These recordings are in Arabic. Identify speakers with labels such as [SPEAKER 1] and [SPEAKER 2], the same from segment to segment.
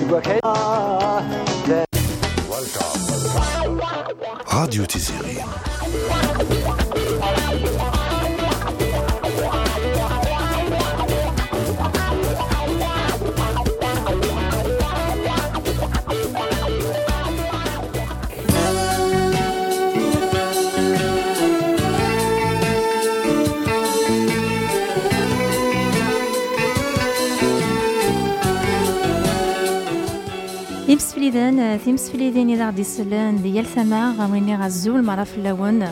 [SPEAKER 1] يوا آه.
[SPEAKER 2] راديو تيزيري
[SPEAKER 3] فليدن آه، ثيمس فليدن إذا غدي سلان ديال سماع غويني غزول مرا في اللون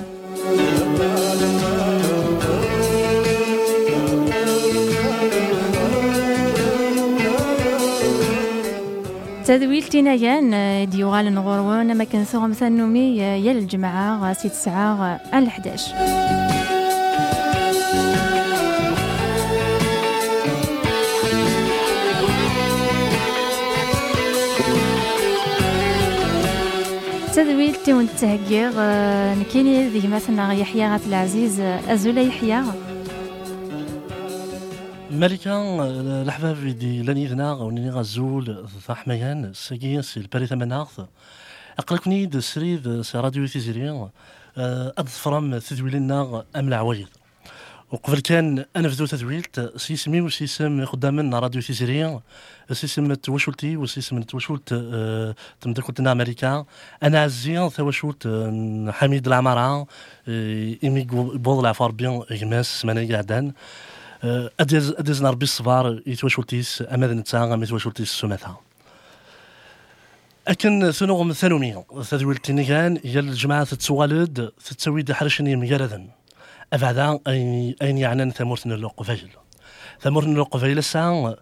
[SPEAKER 3] تدويل تنايان آه، ديوغال نغروان ما كنسوغم سنومي آه، يا الجمعة سي تسعة 11 11 تدويل تيون تهجير نكيني ذي مثلا يحيى غات العزيز أزولا يحيى.
[SPEAKER 4] ملكة الأحباب دي لاني ذنا ونيني غزول ذا حميان ساقي سي الباري ثمناغ أقلكني سريد سي راديو تيزيري فرام تدويلنا أم العوايد وقبل كان أنا فدو تدويلت سيسمي وسيسم قدامنا راديو تيزيري سيسم توشولتي وسيسم توشولت آه، تمدكلتنا أمريكا. أنا عزي توشولت آه، حميد العمارة آه، إيمي بوض العفار بيان غماس سمانة قعدان اديز اديز نربي الصبار يتوشولتيس اماد نتا ام يتوشولتيس سمثا أكن ثنوغم ثانومي تدويلتي نيغان هي الجماعة تتسوالد تتسوي حرشني مجردا أبعدا أين أين يعني ثمورتنا القفيل ثمورتنا القفيل سان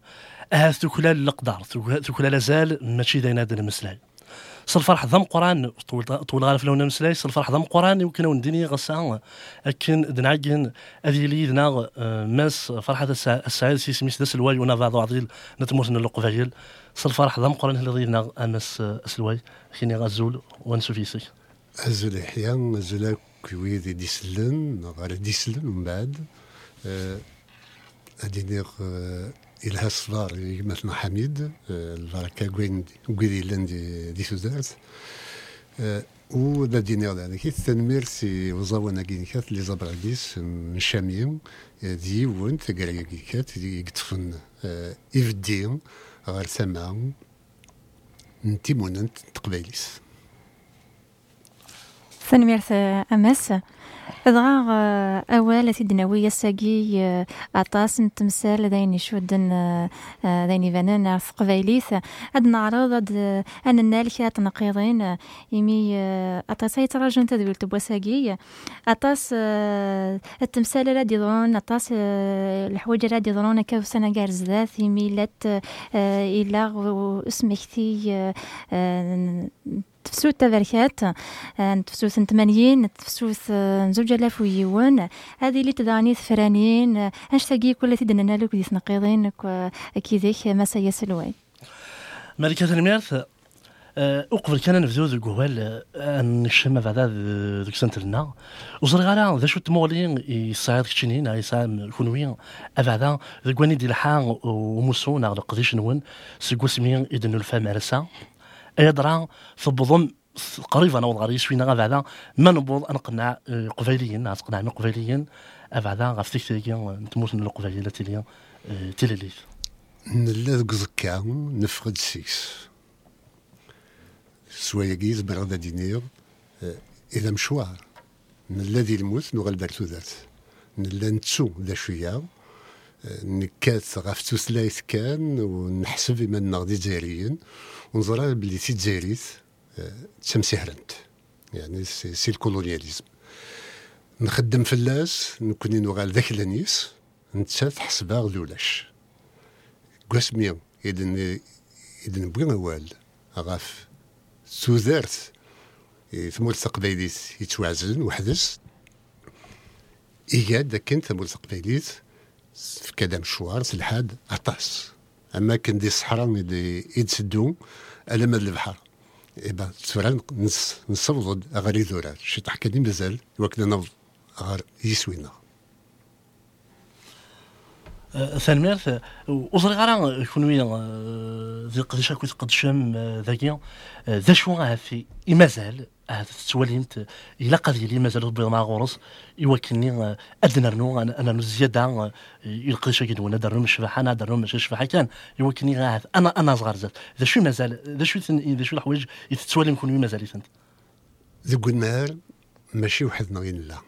[SPEAKER 4] أهاث تكلا القدر تكلا لازال ماشي داين هذا المسلاي صل ضم قرآن. طول غالف لون مسلاي. صل ضم قرآن. يمكن ونديني غسان لكن دنعجن هذه لي دنا آه، ماس فرحة السعيد سي سميس داس الواي ونا بعض عضيل نتمورتنا القفيل صل فرح ضم قرآن اللي دنا امس الواي خيني غزول ونسو فيسي
[SPEAKER 5] أزل إحيان أزل كويدي ديسلن غير ديسلن ومن بعد أدينيغ إلها الصفار مثل حميد البركة كوين كويدي لأن دي دي سوزارت و دا دينيغ يعني كي التنمير سي وزاوانا كينيكات اللي زابراديس من شاميم دي ون تقرا كينيكات يقتفن إفدين غير سما نتيموننت تقبايليس
[SPEAKER 3] ثنميرث أمس. دغا أول تدناوي ساقي أطاس نتمثال داين يشودن داين يبانن في قبايليث أد نعرض أد أن النالكة تنقيضين يمي أطاس تدويل تبوا ساقي أطاس التمثال لا ديضرون أطاس الحوايج لا ديضرون كيف سنة قارز ذات يمي لات إلا اسمكتي تفسوت تبركات تفسوت ثمانين تفسوت زوج آلاف ويون هذه اللي تداني ثفرانين تاقي كل تدنا لك دي تنقيضين كيذيك ما سيسلوين
[SPEAKER 4] ملكة الميرث أقبل كان نبدو ذو نشم بعد ذوك سنت لنا. وصل غالا ذا شو يصعد كتشينين يصعد كونوين أبعدا ذو قواني دي الحان وموسون على قديش نون سيقول سمين إذن الفام عرسا أيضا تبضم قريبا نوض غير يسوينا غا ما نبوض نقنع آه، ناس قنع قبيليين. بعدا غا فتيك نتموت من القبيلة تيليا آه، تيليليث.
[SPEAKER 5] نلا ذوك زكا نفقد سيكس سوايا كيز بغدا دينير آه، إذا مشوار. نلا ذي الموت نغل بارتو ذات. نلا نتسو ذا شوية. نكات غاف توسلايت كان ونحسب إما نغدي جزائريين ونظرا بلي سي تزايريت تسمسي هرنت يعني سي, سي الكولونياليزم. نخدم فلاس نكوني نوغال ذاك لانيس نتا تحسبها غلولاش قاسمي إذن إذن بغي نوال. غاف سوذرت ثمول تقبايليت يتوازن وحدس. إيجاد كان ثمول تقبايليت في كذا مشوار سلحاد أطاس. أما كان دي الصحراء يتسدو على مد البحر. إبا تسورا نص نصوض أغاري ذورات شي تحكي مازال وكنا نوض غير يسوينا.
[SPEAKER 4] ثانميرت وصري غير كونوي ذي قداش كنت قد شام ذاكي ذا شو في؟ مازال هذا تتولينت إلا قضية لي مازال مع غورس يوكلني أدنى رنو أنا أنا زيادة يلقى شي كيدو أنا درنو مش شبحة أنا درنو مش شبحة كان يوكلني أنا أنا صغار زاد. ذا شو مازال ذا شو ذا شو الحوايج يتتولي نكون مازال يثنت
[SPEAKER 5] ذوك النهار ماشي وحدنا غير لا.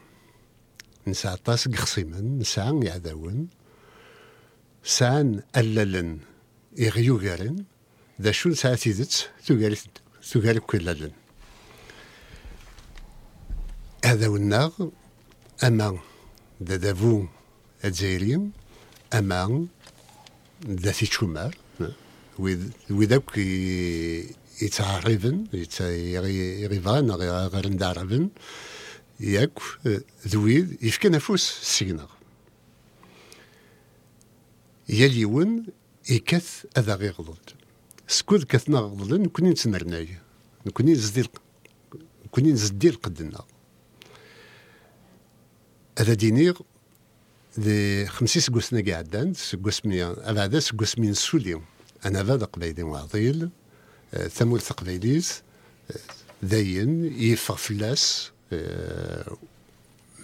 [SPEAKER 5] نسعى طاس قخصيمن نسعى يعداون سان أللن إغيو غارن. ذا شو نسعى تيدت تغاري تغاري كلالن هذا والناغ أما ذا دافو الجزائريين أما ذا تيتشومار وذاك يتعرفن يغيفان غير ندعرفن ياك ذويد يفكى نفوس السيناغ يا اليون يكث هذا غير غضل سكوذ كثنا غضل نكوني نتمرناي نكوني نزدي نكوني نزدي قدنا هذا دينيغ ذي خمسي سكوسنا قاعدان سكوس ميا هذا مين سوليوم. أنا هذا قبيلي وعضيل ثمول تقبيليز داين يفغ فلاس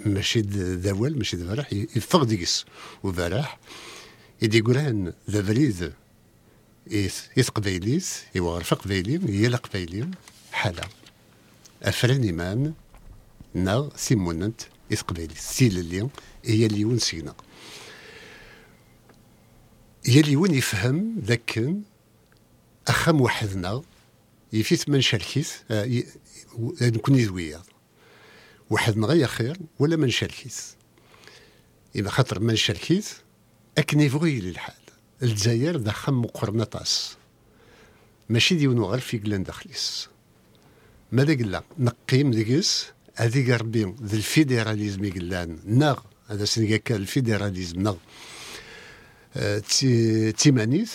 [SPEAKER 5] ماشي ذاول ماشي ذبرح يفغ ديكس وبرح يدي قران ذا فريد يث قبيليس يوغرف قبيليم يلا قبيليم حالا. أفران إيمان نا سيموننت. يث قبيليس سيل اللي هي اللي ونسينا هي اللي وين يفهم ذاك أخم وحدنا يفيت من شركيس آه نكون يذويا وحدنا غير خير ولا من شركيس إذا خاطر من شركيس أكن يبغي للحال. الجزائر ذا خم مقرنطاس ماشي ديونو غير في قلان داخليس ماذا قلنا؟ نقيم ديكس هذيك ربي ذا الفيدراليزم قلان ناغ. هذا سنقا الفيدراليزم ناغ. أه تيمانيث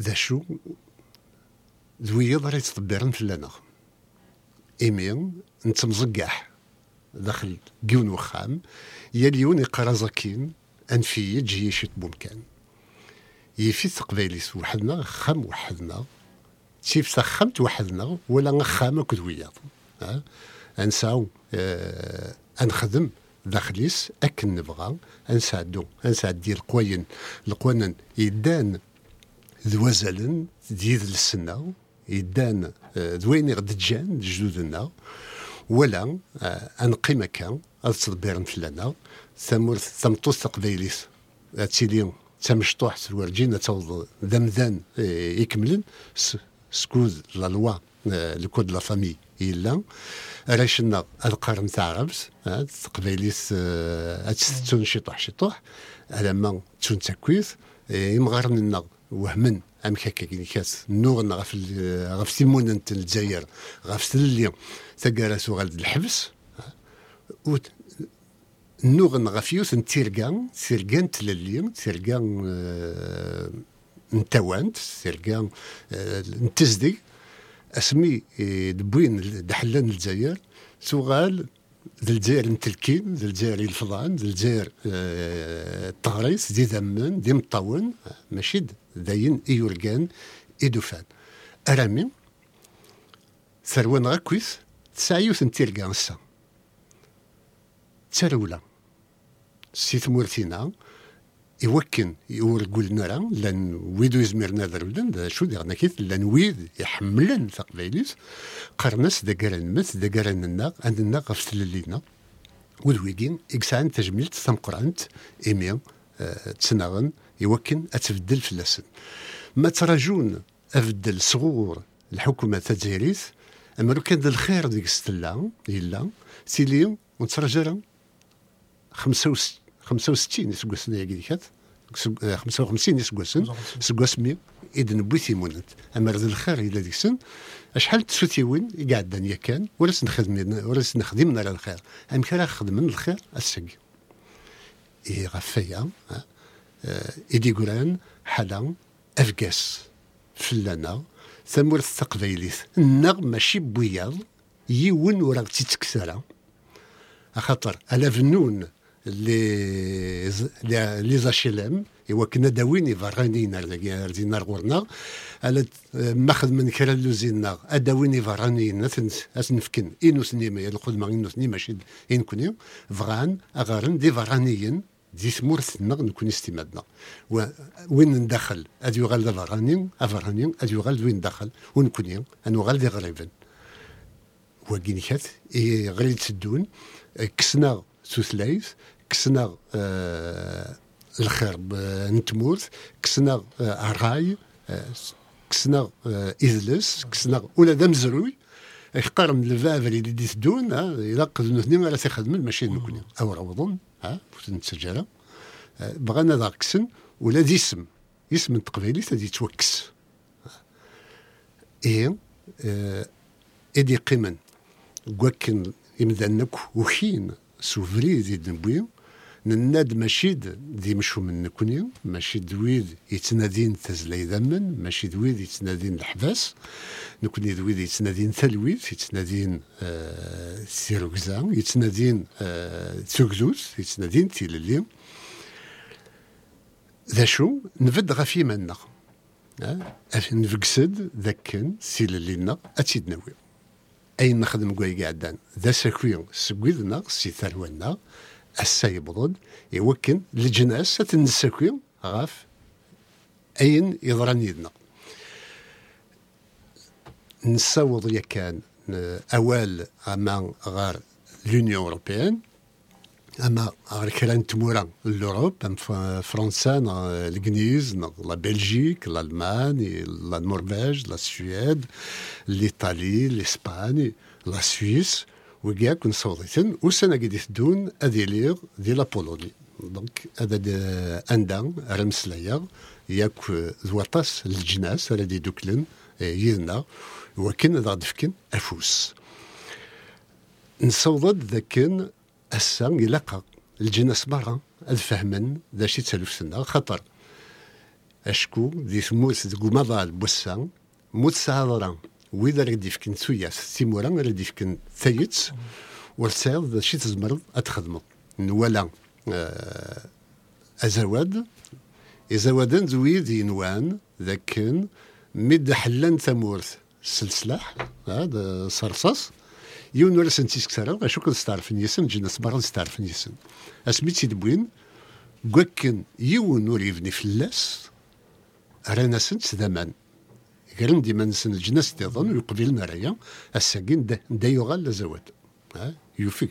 [SPEAKER 5] ذا شو؟ ذوي يضري يتطبرن فلانا إيمين نتمزقح داخل قيون وخام. يليون يقرا زكين أنفية جيش ممكن يفي تقبيليس وحدنا خم وحدنا. تيف سخمت وحدنا ولا خام كدوياض أنساو أه أنخدم داخليس أكن نبغى أنساعدو أنساعد ديال القوين القوانن يدان ذوازلن ديال السنة يدان ذوين غد جان جدودنا. ولا أنقي مكان هذا تدبير فلانا. ثمورث ثمطوس تقبيليس. تيلي تمشطوح سورجين توض ذمذان يكملن. سكوز لا لوا الكود لا فامي. إلا راشنا القرن تاع عربس تقبيليس تستون شطوح شطوح على ما تون تكويث يمغرن النغ وهمن ام هكا كي كاس نوغ غف غف سيمون الجزائر غف سلي تقارس غالد الحبس نوغ غف يوث نتيركان تيركان تللي تيركان آه نتوانت تيركان آه نتزدي. أسمي دبوين دحلان الجزائر سوغال الجزائر نتلكين ذا الجزائر الفضان الجزائر التغريس دي ذمان دي مطاون ماشي داين ايوركان ايدوفان أرامي ثروان غاكويس تسعيوث نتيركان السا ترولا سي ثمورتينا يوكن يور قلنا راه لأن ويدو يزمرنا ذربلن شو ديرنا كيف لأن ويد يحملن تقبيليس قرنس دا قرن مس دا قرن الناق عند الناق غفت لينا. ودويكين إكسان تجميلت ثم قرآنت إيميا أه تسناغن يوكن أتبدل في اللسن ما تراجون أبدل صغور الحكومة تجاريث أما لو كان الخير ديك ستلا إلا سيليو ونتراجع 65 65 يسقسنا يا كيكات 55 يسقسن سقس 100 إذا نبوي ثيمونت أما رد الخير إلا ديك السن أشحال تسوتيوين يا كان. ولا سنخدم ولا سنخدم على الخير. أم خدم من الخير السق إيه غفايا إيدي قرآن حالا أفقاس فلانا. ثمورث تقبيليث النغ ماشي بوياض يون ورا تيتكسرا خاطر على فنون. لي زاشيلام ايوا كنا داوين فارانينا رزينا غورنا على ماخذ من كرا لوزينا اداوين فارانينا أسنفكن. إنو سنيما الخدمه إنو سنيما ماشي إن كوني. فغان أغارن دي فارانيين. دي ثمورثنا نكون استمادنا. وين ندخل؟ اد يغال دا فارانين افارانين اد يغال وين ندخل؟ ونكوني انو دي غريبن. وكينيكات غريب تسدون كسنا سوثلايث كسنا آه الخير نتمورت كسنا الراي آه كسنا آه إذلس كسنا ولا دم زروي يقارن الفاف اللي دي تدون إلا قد نثنين على تخدم ماشي نكوني أو روضن ها نتسجل بغانا ذا كسن ولا دي اسم اسم تقبيلي تدي توكس. إيه إدي قيمن كواكن يمدأنك وحين سوفري دي دنبوي نناد ماشي دي مشو من نكوني ماشي دويد يتنادين تزلي ذمن ماشي دويد يتنادين الحباس نكوني دويد يتنادين ثلويد يتنادين آه يتنادين آه يتنادين تيللي ذا شو؟ نفد غافي منا آه نفقسد ذاكن سيللينا أتيد نوي أين نخدم كواي قاعدان؟ ذا ساكوي سكويدنا سي ثرونا أسا يبضد يوكن الجناس تنساكوي غاف أين يضران يدنا. نساوض يكان أوال أما غار لونيون أوروبيان أما غير كرا تمورا لوروب أم فرنسا الكنيز لا بلجيك الالمان لا نورفيج لا السويد الايطالي الاسباني لا سويس. وكاع كون صوتيتن وسنة قد يثدون أديليغ دي لا بولوني دونك هذا أندا رمسلايا ياك ذواطاس الجناس دي دوكلن يدنا وكن ذا دفكن أفوس. نصوضد ذاكن أسا يلاقا الجناس برا الفهمن ذا شي تسالف سنة خطر. أشكو دي ثموت دقو مضال بوسا موت سهضران وإذا راه يفكن سوياس تيمورا راه يفكن ثايت ورسايض شي تزمر أتخدمه نوالا آه أزواد. إزوادن زويد ينوان ذاكن مد حلان ثمورث السلسلاح هذا صرصاص يون ولا سنتيس كثر اشو كنت ستعرف نيسن جينا صباغ ستعرف نيسن اسميتي دبوين كواكن يون يبني فلاس رانا كرن ديما نسن الجناس تظن يقبل المرايا الساكين دا يغال لزواد يوفيك.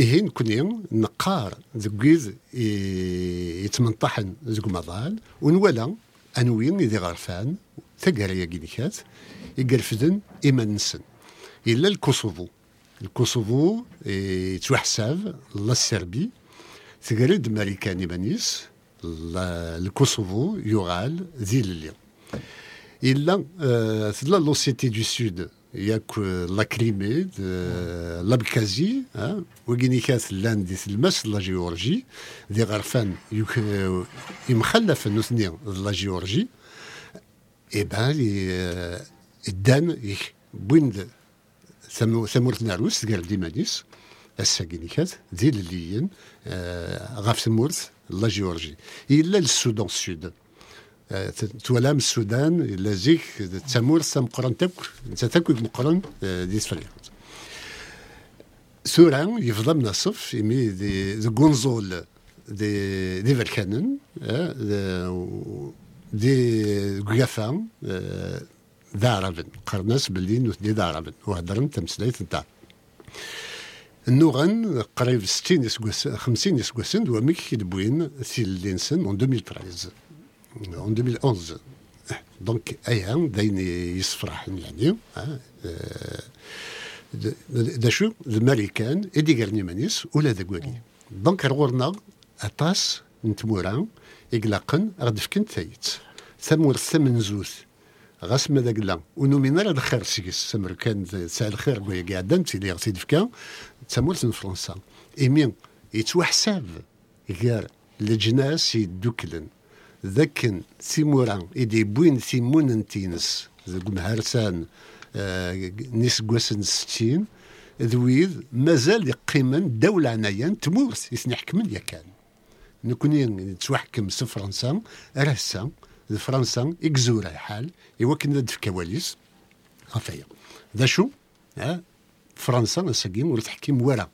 [SPEAKER 5] إيه نكوني نقار ذكيز يتمنطحن ذك مضال ونولا أنوين إذا غرفان ثقريا كينيكات يقرفدن إما نسن. إلا الكوسوفو. الكوسوفو يتوحساب لا السربي تقريد ماريكاني بانيس الكوسوفو يغال ذي اللي إلا لا لوسيتي دو سود ياك لا كريمي لابكازي وكيني كاس لأن دي المس لا جيورجي دي غرفان يمخلف نوثني لا جيورجي اي بان دان بوين ثمورت ناروس قال ديمانيس الساكينيكات دي الليين غاف ثمورت لا جيورجي إلا السودان السود توالام السودان لازيك تامور مقرن تاك انت تاكل مقرن دي سفريات ثورا يفضل من الصف يمي دي دي كونزول دي دي فالكانن دي غافا ذا عربن قرناس باللي نوث ذا عربن وهدرن تمسلايت نتاع النوغن قريب 60 يسقوس 50 يسقوسن وميك يدبوين ثيل لينسن 2013 en 2011 دونك أيام داين يصفرح يعني دا شو الماريكان ايدي قرني مانيس ولا ذا قولي دونك رغورنا اطاس نتمورا إقلاقن غد فكن ثايت ثمور ثمن زوث غاس ماذا قلا ونومينا راه الخير سيكس سمر كان سال الخير قوي قاعدا تيلي غسيد فكا تمورت فرنسا ايمين يتوحساب غير لجناس يدوكلن ذاك سيمورا إدي بوين سيمون انتينس ذاك مهرسان آه نيس قوسن ستين. ذويذ مازال يقيمن دولة عنايا تمورث يثني حكمن يا كان نكوني تحكم س فرنسا راه فرنسا إكزورا حال. إوا كنا في كواليس غفايا ذا شو؟ ها فرنسا ساكين ورا تحكيم ورا.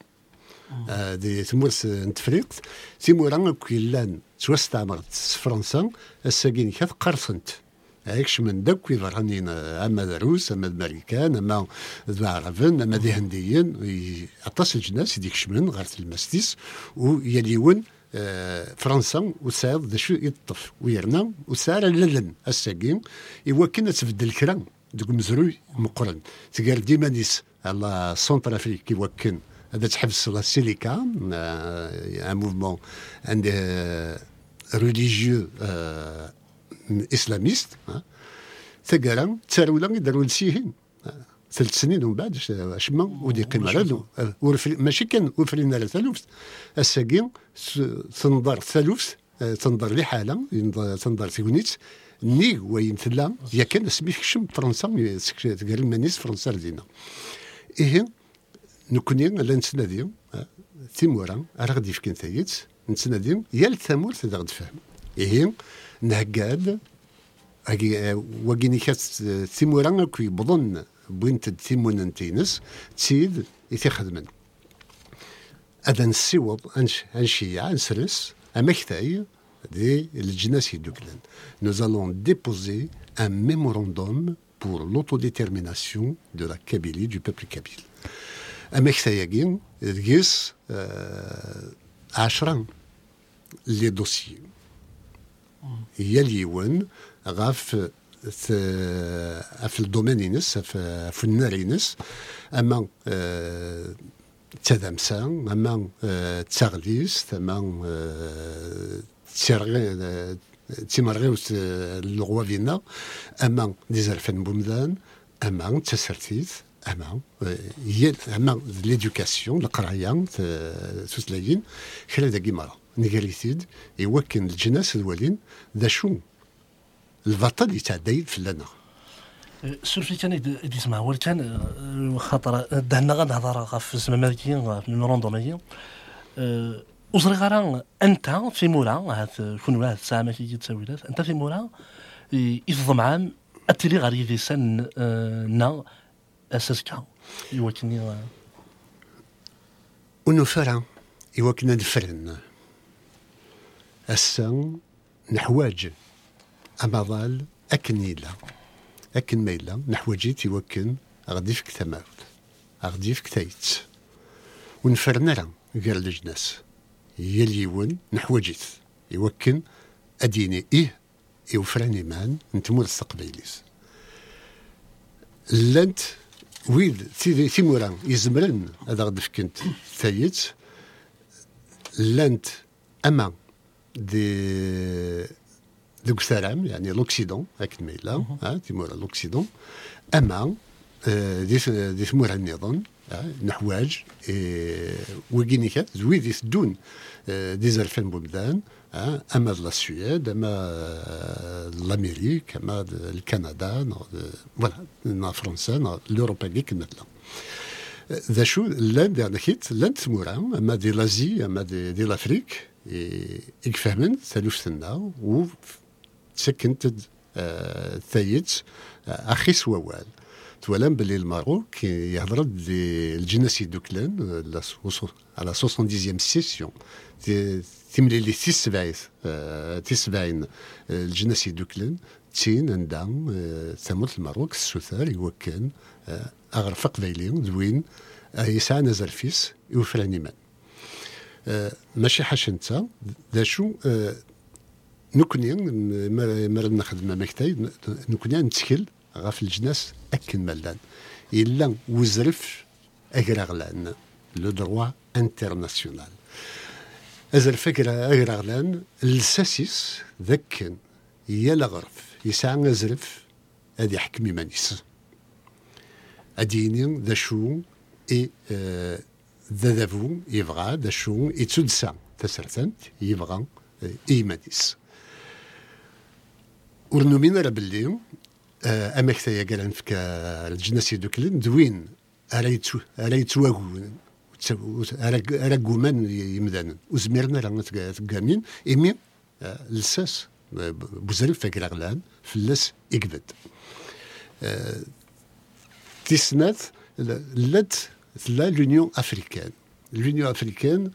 [SPEAKER 5] آه دي تمورث نتفريق تيمورا كي لأن توستعمرت فرنسا الساكين كاث قرصنت. هيكش من داك يظهرني أما دروس أما الأمريكان أما العربن أما ذي هنديين. عطاس الجناس يديك شمن غير المستيس ويليون آه فرنسا وساد ذا شو يطف. ويرنا وسار للن الساقين إوا كنا تبدل كرا دوك مزروي مقرن. تقال ديما نيس على سونتر أفريك يوكن هذا تحبس لا سيليكا ان موفمون عنده ريليجيو اسلاميست ثقالا تسارولا يداروا لسيهين ثلاث سنين ومن بعد شما ودي رادو ماشي كان وفرينا على ثالوث الساقين تنظر ثالوث تنظر لحاله تنظر تيونيت ني وين ثلا يا كان سميت كشم فرنسا تقال مانيس فرنسا ردينا إيه نكوني لا نتنادي تيمورا راه غادي يفكن ثايت Nous allons déposer un mémorandum pour l'autodétermination de la Kabylie, du peuple kabyle. 10 لي دوسي يليون غاف في الدومين ينس في النار ينس. أما آه، تدمسا أما آه، تغليس أما آه، تيمرغيوس اللغوة فينا. أما ديزرفن بومدان. أما تسرتيث أما هي أما ليدوكاسيون القراية تسلايين خلال داكي مرة نيغاليتيد يوكن الجناس الوالين ذا شو؟ البطل يتعدى فلانا
[SPEAKER 4] سولفي كان يدي سمع هو كان خاطر دهنا غنهضر في الزماماتي في المروندومية وصري غرا أنت في هاد كون واحد الساعة ماشي تساويلات أنت في مورا يفضل عام اتلي غير يدي سن نا اساسكا يوكني
[SPEAKER 5] ونفرا يوكنا نفرن السن نحواج أمضال أكن يلا أكن ما يلا نحوجيت يوكن غادي فيك ثماوت غادي فيك تايت ونفرنا راه غير الجناس. يليون نحوجيت يوكن أديني إيه يوفراني مان نتمور السقبيليس لانت ويد تي تيمورا يزمرن. هذا غادي فكنت ثايت لانت أما دي دوك السلام يعني لوكسيدون هاك الميلا ها تيمور لوكسيدون. اما دي دي ثمور النظام نحواج وكيني كات زويد يسدون دي زرفان بلدان اما لا السويد اما الامريك اما الكندا فوالا فرنسا لوروبا كيك مثلا ذا شو لأن دي حيت لأن تمورا اما دي لازي اما دي, دي لافريك يفهمن ثالوثنا و سكنت ثايت أخي سوال تولم باللي الماروك يهضر الجناس يدوكلان على 70 سيسيون لي تيسبعيث تيسبعين الجناس يدوكلان تين عندها ثمرة الماروك السوثار يوكن اغرف قبيلي دوين يسعى نزل فيس يوفراني من ماشي حاش انت ذا شو نكوني مرة نخدم مكتاي نكوني نتكل غاف الجناس أكن ملان إلا وزرف أغراغلان لو دروا انترناسيونال. أزرف أغراغلان الساسيس ذكن يا لغرف يسعى أزرف هذه حكمي مانيس. أديني ذا شو إي ذا ذافو يبغى ذا شو يتسدسا تسرثنت يبغى إيمانيس ورنومينا راه باللي أمك ثايا قال فك الجناس يدوكلن دوين ara يتو ara يتواجون ara قومان يمدانا وزميرنا راه تقامين. إمي لساس بوزريف فاكر غلان فلاس إكبد تسنات لات لا لونيون أفريكان. لونيون أفريكان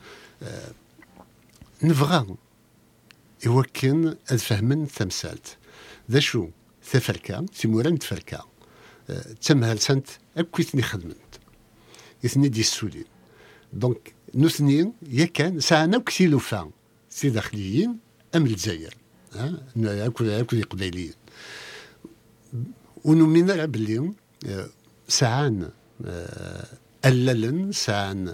[SPEAKER 5] نبغى يوكن فهمن تمثالت ذا شو ثفركا تيموران تفركا تمهل سنت أكويتني خدمت. اثني دي السولين دونك نثنين يا كان ساعنا كثيلو فان سي داخليين أم الجزائر ها اكو اكو قبيليين ونمينا باللي ساعان أللن ساعان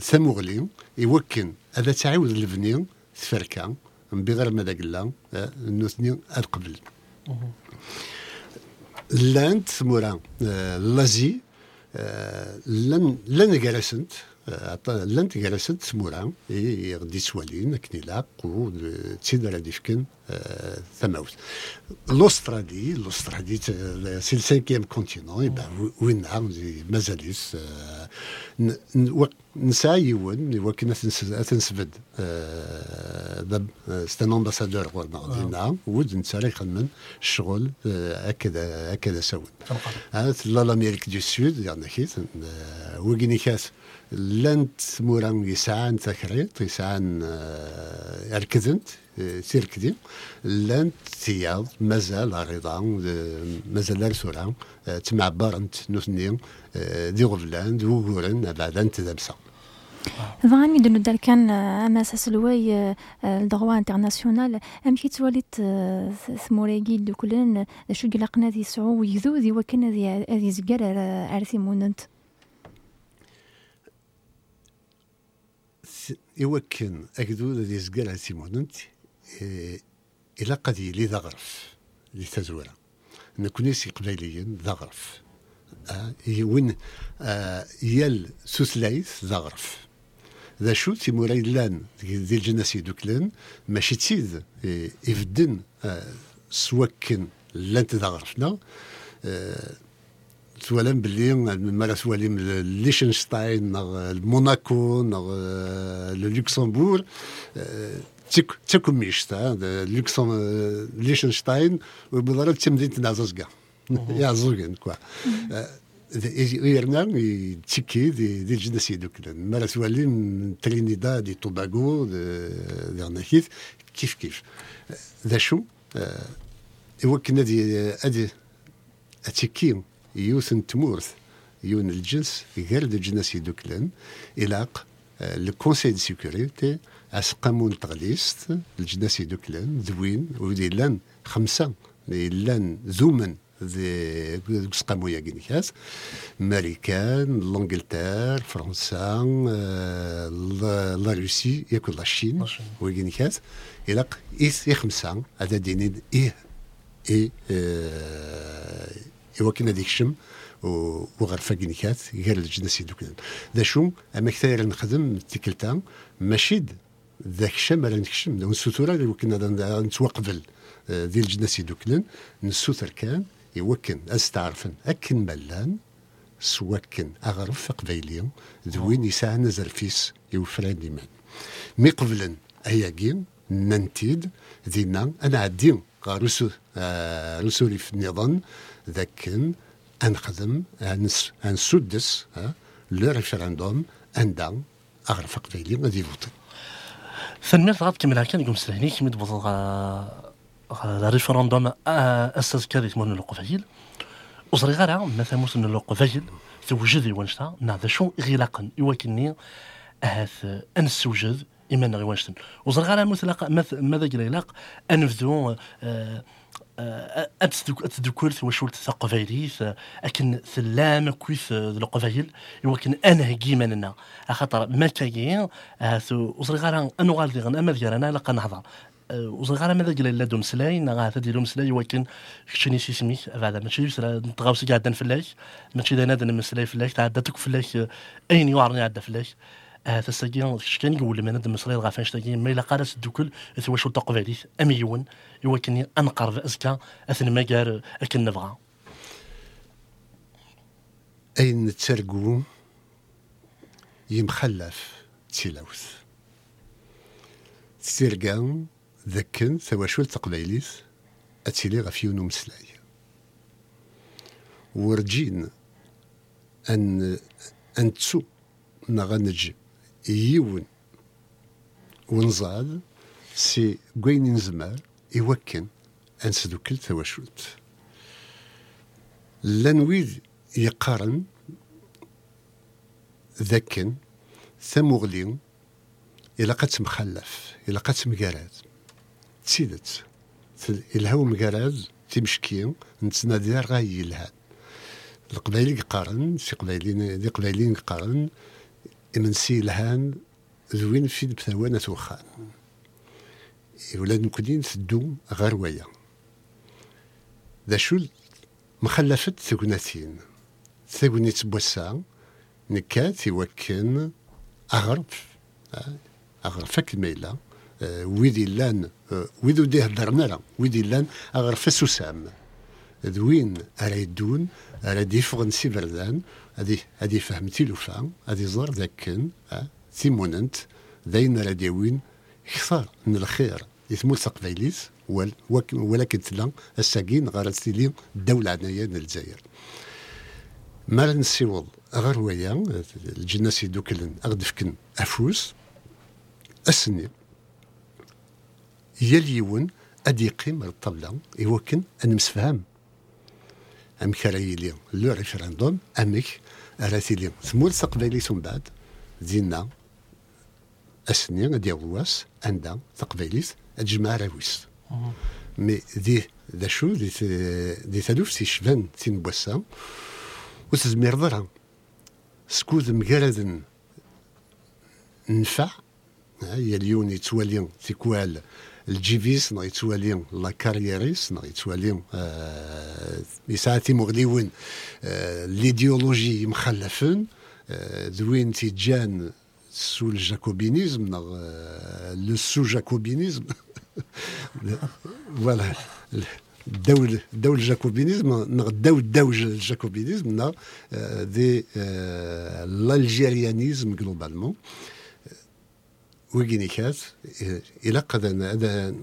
[SPEAKER 5] ثمغلي يوكن هذا تعاود البني تفركا بغير ما داك لا نثني القبل لانت مورا لازي لن لن جلسنت لن جلسنت مورا غدي سوالين كنيلاق و تسيد راه ديفكن ثماوت. الأسترالي الأسترالي سي السانكيام كونتينون وين مازاليس نسعى يون وكنا تنسبد سي أن أمباسادور غورنا ود نسى يخدم الشغل هكذا هكذا سود لا لأمريك دو سود يعني كيت وكيني كاس لانت موران يسعان تكريت يسعان ركزنت سيركدي. لانت تياض مازال رضا مازال رسولا تمعبرنت نوثني دي غفلان وغورن أنت دمسا
[SPEAKER 3] ضغاني دنو دار كان أما أساس الواي الدغوا انترناسيونال أم كي تواليت ثموريكي دوكلن شو قلقنا ذي سعو ويذو ذي وكنا ذي زقر ارثي موننت.
[SPEAKER 5] يوكن أكدو ذي زقر ارثي موننت إلى قد لي ذغرف لي تزورا نكونيسي قبيليين ذغرف آه وين آه يال سوسلايث ذغرف ذا شو تيموراي لأن ديال الجناسي دوكلان ماشي تسيد يفدن آه سواكن لأن تذغرفنا آه توالم باللي مالا توالم ليشنشتاين موناكو لوكسمبور تاكم ميشتا لوكسم ليشنشتاين وبضرب تمدينة نازوزكا يا زوجين كوا يرنا تشيكي دي دي الجنسية دوك مالا توالين ترينيدا دي توباغو دي غناكيت كيف كيف ذا شو يوكنا دي ادي يوثن تمورث يون الجنس غير دي الجنسية دوكلان إلاق لو كونسي دي سيكوريتي أسقامون تغليست الجناسي دوكلان ذوين ودي لأن خمسة لأن ذومن ذي سقامو يا كاس ماريكان لانجلتير فرنسا لا روسي ياكل لا الصين ويجيني كاس إلاق إيس إي خمسة هذا ديني إيه إيوا ديك الشم وغرفة كينيكات غير الجنسي دوكلان ذا شو أما كثير نخدم تيكلتا ماشي ذاك الشم راه نكشم نسوتورا اللي كنا نتوقفل ديال الجناسي دوكلن نسوتر كان يوكن أستعرفن أكن ملان سواكن اغرف قبيلي ذوين يساع نزر فيس يوفران ديمان مي قبلن اياكين ننتيد دينا أنا عدين رسو آه رسولي في النظام ذاكن انخدم انسدس آه لو ريفراندوم اندا اغرف قبيلي غادي فوتي
[SPEAKER 4] ثاني غاب كمل كان يقوم سلهني كمي تبوظ لا ريفراندوم أساس كاري تمون القفايل وصري غير ثموس ان القفايل توجد يوانشتا نعذا شو غلاقا يوكني هاث انسوجد إما نغيوانشتن وصري غير مثلا ماذا انفذو اتذكرت وشولت ثقفايليث أكن ثلام كويث القفايل. يمكن أنا هكيماننا خاطر ما كاين وصري غير أنو غالي أما ديالنا لقى نهضر. وصغار ماذا قال لا دوم سلاي نغا هذا ديالهم سلاي ولكن شني شي سميت. بعدا ماشي نتغاوسي قاعدين فلاش ماشي أنا نادن مسلاي فلاش تعدتك فلاش أين يوارني عدا فلاش. هذا الساكين كان يقول من هذا المصري غافان شتاكي ما الا قالت الدوكل ثوا شو تقفالي اميون يوكني انقرب ازكا اثن ما قال أكن نبغى.
[SPEAKER 5] أين نترقو يمخلف تيلاوث تيرقان ذكن ثواشول تقبيليث أتيلي غفيون مسلاي. ورجين أن أن تسو نغنج يون ونزاد سي قوين نزمار يوكن أن سدوكل ثواشولت لن ويد يقارن ذكن ثمغلين إلا قد مخلف إلا قد مقاراد. تسيدت. إلا هو مقاراد تمشكين نتنادي غاي يلهان. القبايلي قارن سي قبايلين دي قبايلين قارن من سي لهان ذوين في بثوانة وخان. ولاد نكونين تدو غير ويا. ذا شو مخلفت ثقناتين. ثقنيت بوسا نكات يوكن أغرب أغرب فك الميلة ويدي لأن ويدو ديه درنا ويدي لأن أغرب فسوسام. ذوين أرا يدون أرا ديفغن سي بردان هادي هادي فهمتي لوفا هادي زار ذاكن ثيموننت داين راه ديوين كثر من الخير. يثمو تقبيليت ولكن تلا الساقين غير تيلي الدولة عنايا الجزائر. ما نسيوض غير ويا الجنة سيدو كلن أغدفكن أفوس أسني يليون أدي قيم الطبلة يوكن أن مسفهم. أم كرايلي لو ريفرندوم أمك أراتيلي ثمور تقبيليت من بعد دينا أسني غادي يغواس عندها تقبيليت تجمع راويس. مي دي ذا شو دي دي ثالوف سي شفان تين بوسا وتزمير ضرها سكوذ مقرد نفع. هي اليون يتوالي تيكوال الجيفيس نا يتوالي لا كاريريس نا يتوالي آه يساعتي مغليون آه ليديولوجي مخلفون آه ذوين تيجان سو الجاكوبينيزم لو سو جاكوبينيزم. فوالا الدول الدول الجاكوبينيزم الدول الدول الجاكوبينيزم دي الالجيريانيزم جلوبالمون ويجينيكات إلى قد هذا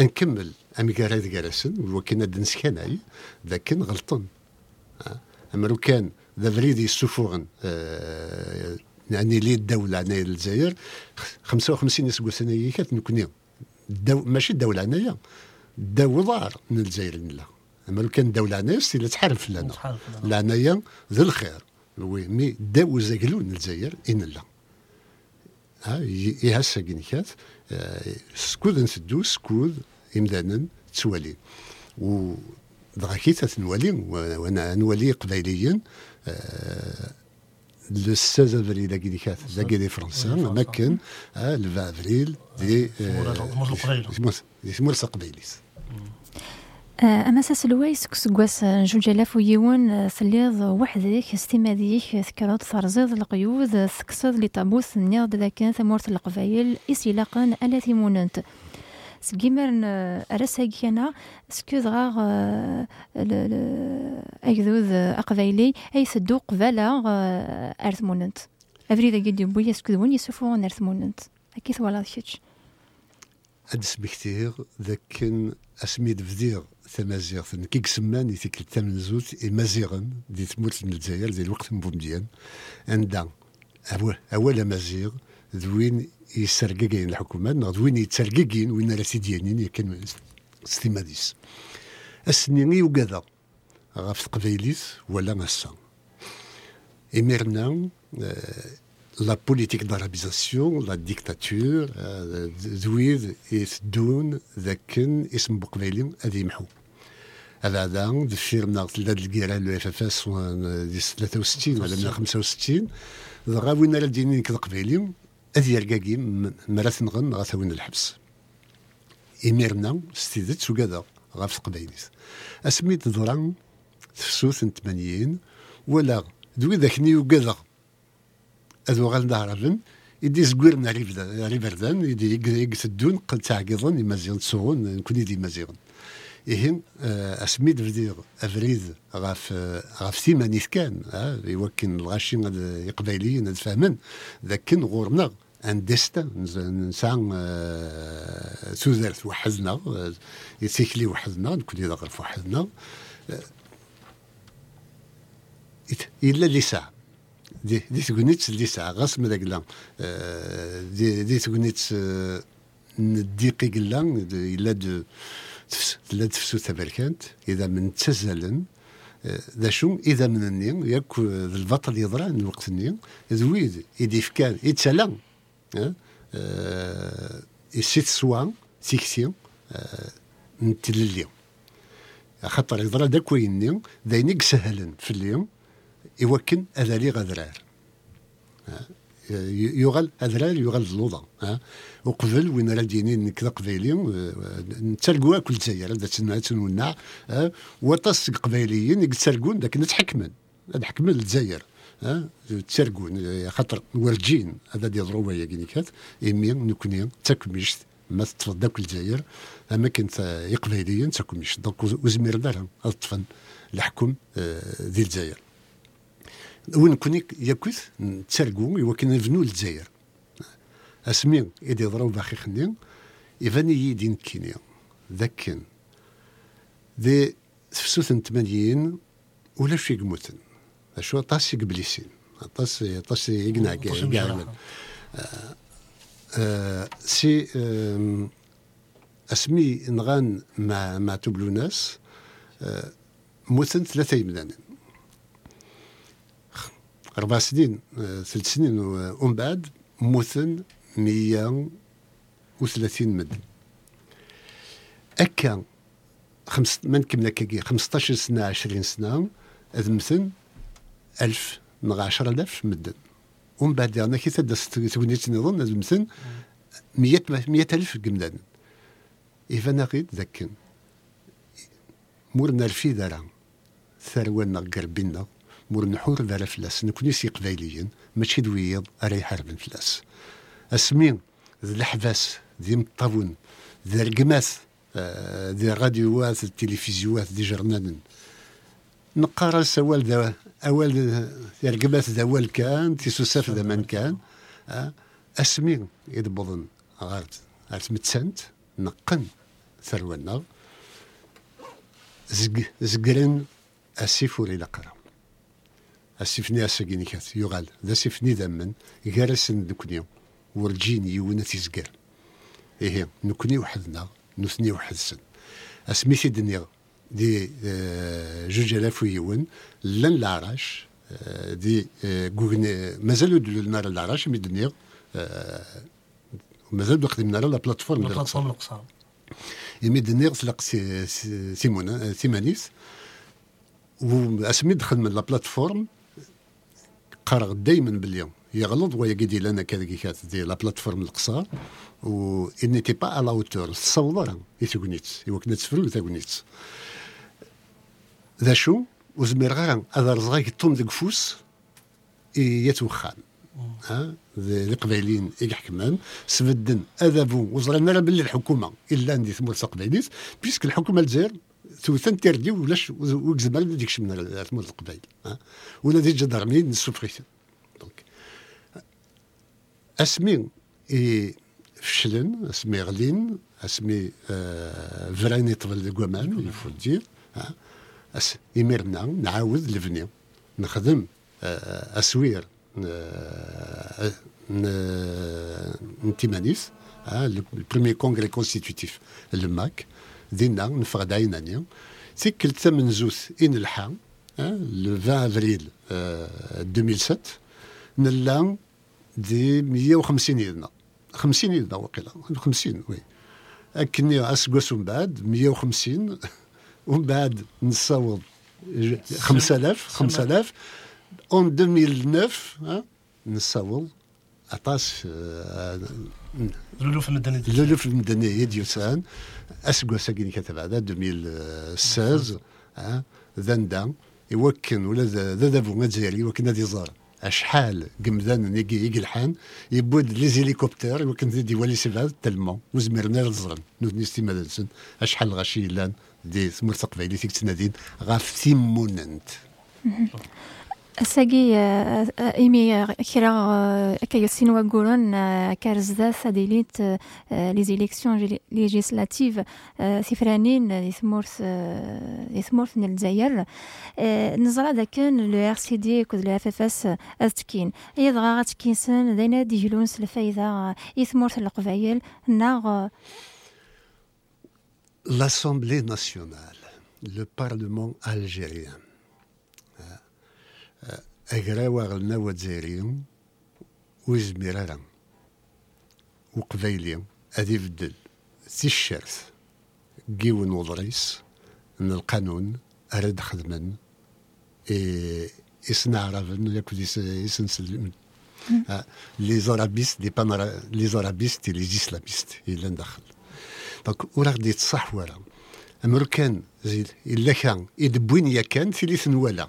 [SPEAKER 5] نكمل اميكارات جالسن وكنا دنسكاناي لكن غلطان أما لو كان ذا فريدي السفوغن يعني لي الدولة عنايا الجزائر 55 سنة كانت نكوني. ماشي الدولة عنايا داو ضار من الجزائر لا. أما لو كان الدولة عنايا ستي تحارف لنا. لعنايا ذو الخير. وي مي داو زاقلون الجزائر إن لا. يهسا كينيكات سكود نسدو سكود امدانا توالي و دغا كي تنوالي وأنا نولي قبايليا le 16 avril à Guinée-Cat, la Guinée française, à Macken, le 20 avril, des سمول قبيليس
[SPEAKER 3] أما ساس الوايس كسكواس جوج آلاف ويون ثليض وحدك استماديك ثكرات ثرزيض القيود ثكسض لطابوس نيض ذاك ثمورت القبايل إسيلاقا ألا ثيموننت سكيمرن أرساكينا سكوذ غاغ أكذوذ أقبايلي أي ثدو قبالا أرثموننت أفريد قد يبوي سكوذون يسوفون أرثموننت أكيد ولا كيتش
[SPEAKER 5] هاد سمكتير ذاك اسميد فدير ثمازيغ كيك سمان يتيك الثامن زوت مازيغن. دي تموت من الجزائر دي الوقت مبومديان عندها أول مازيغ. ذوين يسرقين الحكومة. نغ وين يتسرقين وين راه سيديانين كان ستيماديس السنين وكذا غاف تقبيليت ولا مسا إميرنا لا بوليتيك دارابيزاسيون لا ديكتاتور ذويد يثدون ذاكن اسم بقبيلي هذا يمحو هذا هذا دفير من ثلاث الكيران لو اف اف اس 63 ولا 65 غا وين راه دينين كذا قبيلي هذه يرقاقي مرات نغن غاثوين الحبس إميرنا ستيدت وكذا غاف تقبايليت أسميت ضران تفسوث تمانيين ولا دوي ذاكني وكذا غال دهرفن يدي زكوير ريفردان يدي يقتدون قد تعقيضن يمازيغن تسوغن نكون يدي مازيغن إهن آه، أسميد فدير أفريد غاف آه، غاف ثيمانيث كان آه، يوكن الغاشين القبايليين فاهمن لكن غورنا ان ديستا نسان سوزرت وحدنا يسيكلي وحدنا نكون يضغط وحدنا. إلا ساعة دي دي تقنيت اللي ساعة غاس مداك لا دي دي تقنيت نديقي قلا إلا دو تلا تفسو تبركانت إذا من تزالن ذا شو إذا من النين ياك البطل يضرع الوقت النين ذويد يدي فكان يتسلم يسيت سوا سيكسيون نتللي خاطر يضرع داك وين داينيك سهلا في اليوم يوكن اذالي غدرار يغل أذرار يغل اللوضه وقبل وين راه دينين كذا قبيلي نتسرقوا كل جزائر هذا تسمى تنونع وطاس قبيليين يتسرقون ذاك نتحكمن هذا حكم الجزائر. تسرقون خاطر ورجين. هذا ديال رواية كيني كات ايمي نكوني تاكميشت ما تفضل ذاك الجزائر أما كنت قبيليين تاكميشت دونك وزمير دارها الطفن الحكم ذي الجزائر. وين كوني ياكوث نتسرقوا يوكن نبنوا الجزائر أسمي إدي ضرب باخي خني. إفاني يدين كينيا ذاكن. ذي تفسوث نتمانيين ولا شي قموتن شو طاسي قبليسين طاسي طاسي يقنع كاع آه، آه، سي أسمي نغان مع مع تبلو ناس آه، موتن أربع سنين ثلاث سنين ومن بعد موتن 130 مدن أكا خمس من كمل كي؟ 15 سنة 20 سنة هذا مثل 1000 نغ 10000 مدن ومن بعد أنا كي تدس تونيت نظن هذا مثل 100 100000 قمدان إذا نغيد ذاك. مورنا الفي دارا ثرونا قربنا مور نحور دارا فلاس نكوني سي قبايليين ماشي دويض أري حرب فلاس اسمين ذي الحباس ذي مطاون ذي القماث آه، ذي الراديوات التلفزيوات ذي جرنان نقرا سوال ذا أول ذي القماث ذا اول كان تيسوساف ذا من كان آه، اسمين يدبضن غارت غارت متسنت نقن ثرونا زق زقرن أسيفوري لقرا اسيفني اساقيني كات يغال. ذا سيفني ذمن غارسن دكنيو ورجين يونا تيزقر إيه نكوني وحدنا نثني وحدسن. أسميثي دنيا دي آه، جوج آلاف ويون. لن العراش آه، دي آه، غوغني مازالو دلو النار العراش مي دنيا. مازال قدمنا لا بلاتفورم
[SPEAKER 4] لا بلاتفورم القصار
[SPEAKER 5] يمي دنيا تلق سيمونا سيمانيس. واسمي دخل من لا بلاتفورم. قرغ دايما باليوم. يغلط ويقدي لنا كذا دي لا بلاتفورم القصار و pas à la hauteur. تصور يتغنيت يوكنا تفرو تغنيت ذا شو وزمير غير هذا رزغا يطوم ذاك فوس يتوخان ها ذي قبايلين يحكمان سبدن اذابو وزرنا باللي الحكومة الا عندي ثمور قبايليت بيسك الحكومة الجزائر توثن تردي ولاش وكزبال ديكش من ثمور القبايل ولا دي جدرمي نسوفريت أسمي إي فشلن أسمي غلين أسمي آه فراني طفل كوامان يفو دير أس إميرنا نعاود لفني نخدم آه أسوير آه نتيمانيس البريمي كونغري كونستيتيوتيف الماك دينا نفرد عينانيا تيكل ثمن زوث إن الحا لو 20 افريل 2007 نلا دي 150 يدنا 50 يدنا وقيلا 50 وي اكني اسكوس من بعد 150 ومن بعد نصاوب 5000 5000 اون 2009 نصاوب عطاس
[SPEAKER 4] الالوف المدنيه
[SPEAKER 5] الالوف المدنيه ديوسان اسكو ساكيني كتب هذا 2016 ذندا يوكن ولا ذا ذا ذا يوكن هذه زار. أشحال قمذان نيجي يقلحان يبود لي زيليكوبتر وكان دي والي سيفاد تلمون وزميرنا الزرن نوت نستي مدلسن أشحال غاشي لأن دي سمر تقبيلي تيك تنادين غاف تيموننت.
[SPEAKER 3] ساقي إيمي كرا كيسين وقولون كارزدا ساديليت لي زيليكسيون ليجيسلاتيف سفرانين يثمورث يثمورث من الجزائر. نزرع داكن لو إر سي دي كود لو إف إف إس ازتكين إي دغا غاتكينسن داينا ديجلون سلفايدا يثمورث القبايل ناغ
[SPEAKER 5] L'Assemblée nationale, le Parlement algérien, أقرأ غلنا وزيريون وزميرارا وقبايلي أدي بدل سي الشرث جيون وضريس ان القانون أرد خدمن إيه يصنع رافن ياك يسنسل لي زورابيست دي بانرا لي زورابيست لي زيسلاميست إلا ندخل. دونك وراه دي تصح ورا أمريكان زيد إلا كان. يدبوين يا كان ثلاث ولا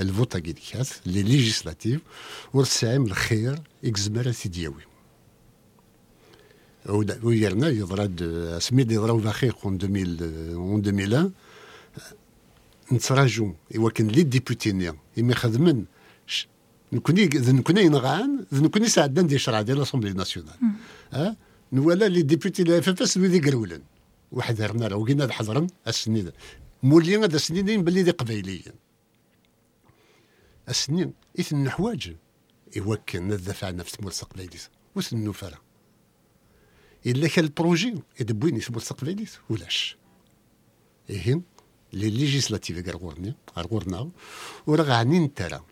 [SPEAKER 5] الفوت كيديكات لي ليجيسلاتيف ورسعيم الخير اكزمارا سيدياوي ويرنا يضرد سميد يضرب بخير اون 2001 نتراجو ولكن لي ديبوتي يما خدمن نكوني نكوني ينغان نكوني ساعدنا ندير شرع ديال لاسومبلي ناسيونال ها نوالا لي ديبوتي لا اف اف اس ويدي قرولن واحد هرنا وقلنا حضرن السنين مولي هذا السنين بلي دي قبيليين السنين إثن الحواج يوكل ندافع نفس ملصق ليليس وس النفرة. إلا كان البروجي يدبويني ملصق ليليس ولاش. إيه لي ليجيسلاتيف غرغورني غرغورنا ورغ عني ترى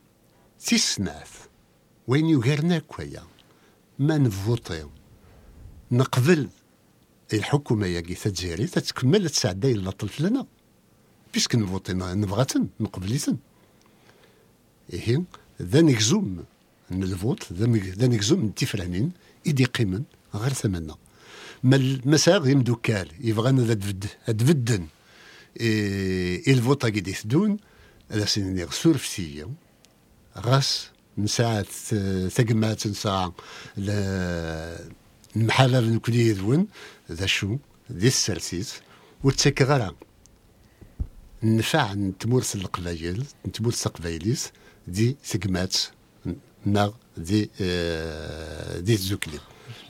[SPEAKER 5] تيسناث وين يغيرنا كويا ما نفوطي. نقبل. الحكومة ياكي تجاري تتكمل تساعدي إلا طلف لنا. بيسك نفوطي نبغاتن نقبليتن. إيه ذا نكزوم من الفوت ذا نكزوم من تفرانين إدي قيمن غير ثمنا ما المساغ يمدوكال يبغانا ذا تبدن إيه الفوت قد يثدون هذا سنين سورفسية غاس نساعة ثقمات نساعة المحالة نكوني يذون ذا شو؟ ذي السرسيس وتسكغرا نفع نتمورس القبايل نتمورس القبايليس. دي سقمات ناغ دي آه دي زوكلي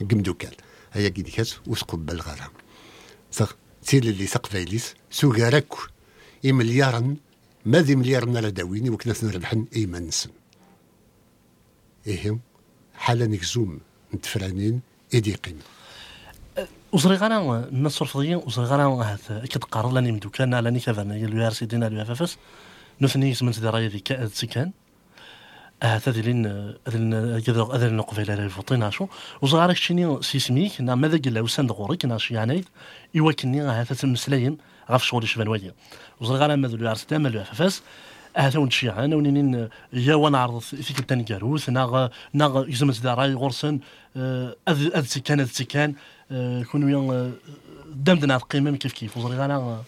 [SPEAKER 5] قمدوكال. هيا كي ديكات وسقب غارة صح تيل اللي سقفايليس سوغارك اي مليارا ما ذي مليار نرى داويني وكنا نربحن اي ما نسم. إيه حالا نكزوم نتفرانين ايدي قيمة
[SPEAKER 4] وصري غانا الناس الرفضيين وصري غانا كد قرر لاني مدوكان لاني كافانا اليو آر سي دينا اليو آف إف اس نثني سمنت دي رايا ذي سكان هذا هذا لين نقف على الفطين عشو وصغار شيني سيسميك نا ماذا قال له سند غوريك نا شي يعني يوكلني هذا المسلاين غاف شغل شبان ويا وصغار ماذا لو عرس تام لو فاس هذا ونشي أنا ونين يا وأنا عرض فيك الثاني كاروث ناغ ناغ يزمت داراي غورسن أذ سكان أذ سكان كونوا يان دمدنا القيمة كيف كيف. وصغار أنا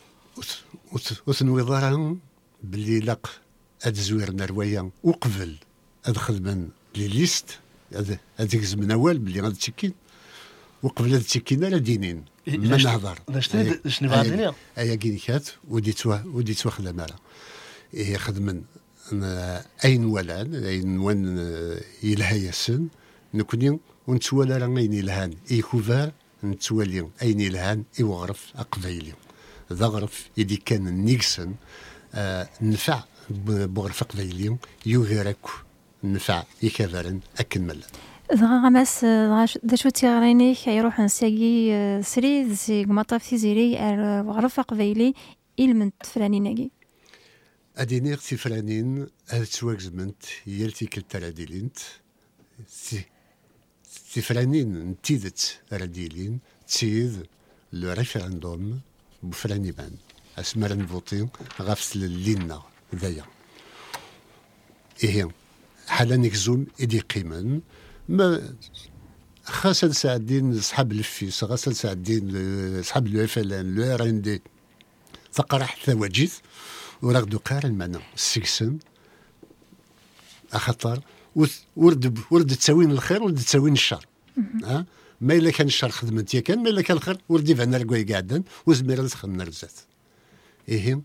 [SPEAKER 5] وثنوي ظهرهم باللي لق أدخل من لي ليست هذيك الزمن أول بلي غادي تشكين وقبل هاد التشكين لا دينين ما نهضر.
[SPEAKER 4] شنو بغا دينيا؟
[SPEAKER 5] ايا كينيكات وديت وديت خدام على إيه خدمن أين ولان أين وين يلها يسن نكوني ونتوالى راه أين يلهان إي كوفار نتوالي أين يلهان إي وغرف اقبايلي ذا غرف يدي كان نيكسن آه نفع بغرف اقبايلي يوغيرك نفع يكافرن أكن ملا
[SPEAKER 3] دغا غماس دا شو تيغريني يروح نساقي سريد سي مطاف تيزيري غرفة قبيلي إلمن تفرانين
[SPEAKER 5] أدينيغ تفرانين هاد تواكزمنت يلتي كلتا راديلينت. تفرانين نتيدت راديلين تسيد لو ريفراندوم بفراني بان. أسمر نفوتي غافس للينا ذايا.
[SPEAKER 6] إيه. حالا نكزوم إدي قيمن ما خاص نساعدين صحاب الفيس خاص نساعدين صحاب لو إف إل إن لو إر إن دي. تقرح ثواجيث ورغدو قارن معنا. السكسن أخطر. ورد ورد تساوين الخير ورد تساوين الشر. ها؟ ما إلا كان الشر خدمت يا كان ما إلا كان الخير ورد يفعنا ركوي قاعدا. وزمير تخدم رزات إيه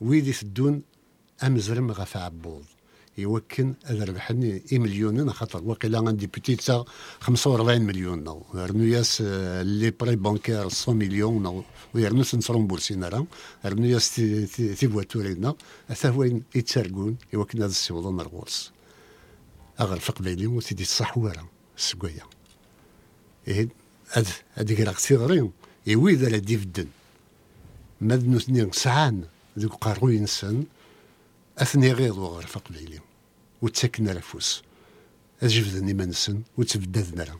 [SPEAKER 6] ويدي تدون أمزرم غفا عبوض يوكن هذا ربحني إي مليون خاطر وقيلا عندي بوتيتا 45 مليون رنو ياس لي بري بانكير 100 مليون ويرنو سنصرون بورسينا رنو ياس تي, فواتورينا اثا وين يتسرقون. يوكن هذا السيوضان الغورس أغا الفقبيلي وتيدي الصحوارة السقوية. إيه هذيك راك تيغري يويد على ديفدن. مادنو ثنين سعان. ذوك قارو ينسن أثني غيظ وغير فقبيلي وتسكن رفوس أجفدني منسن وتبدا ذنرا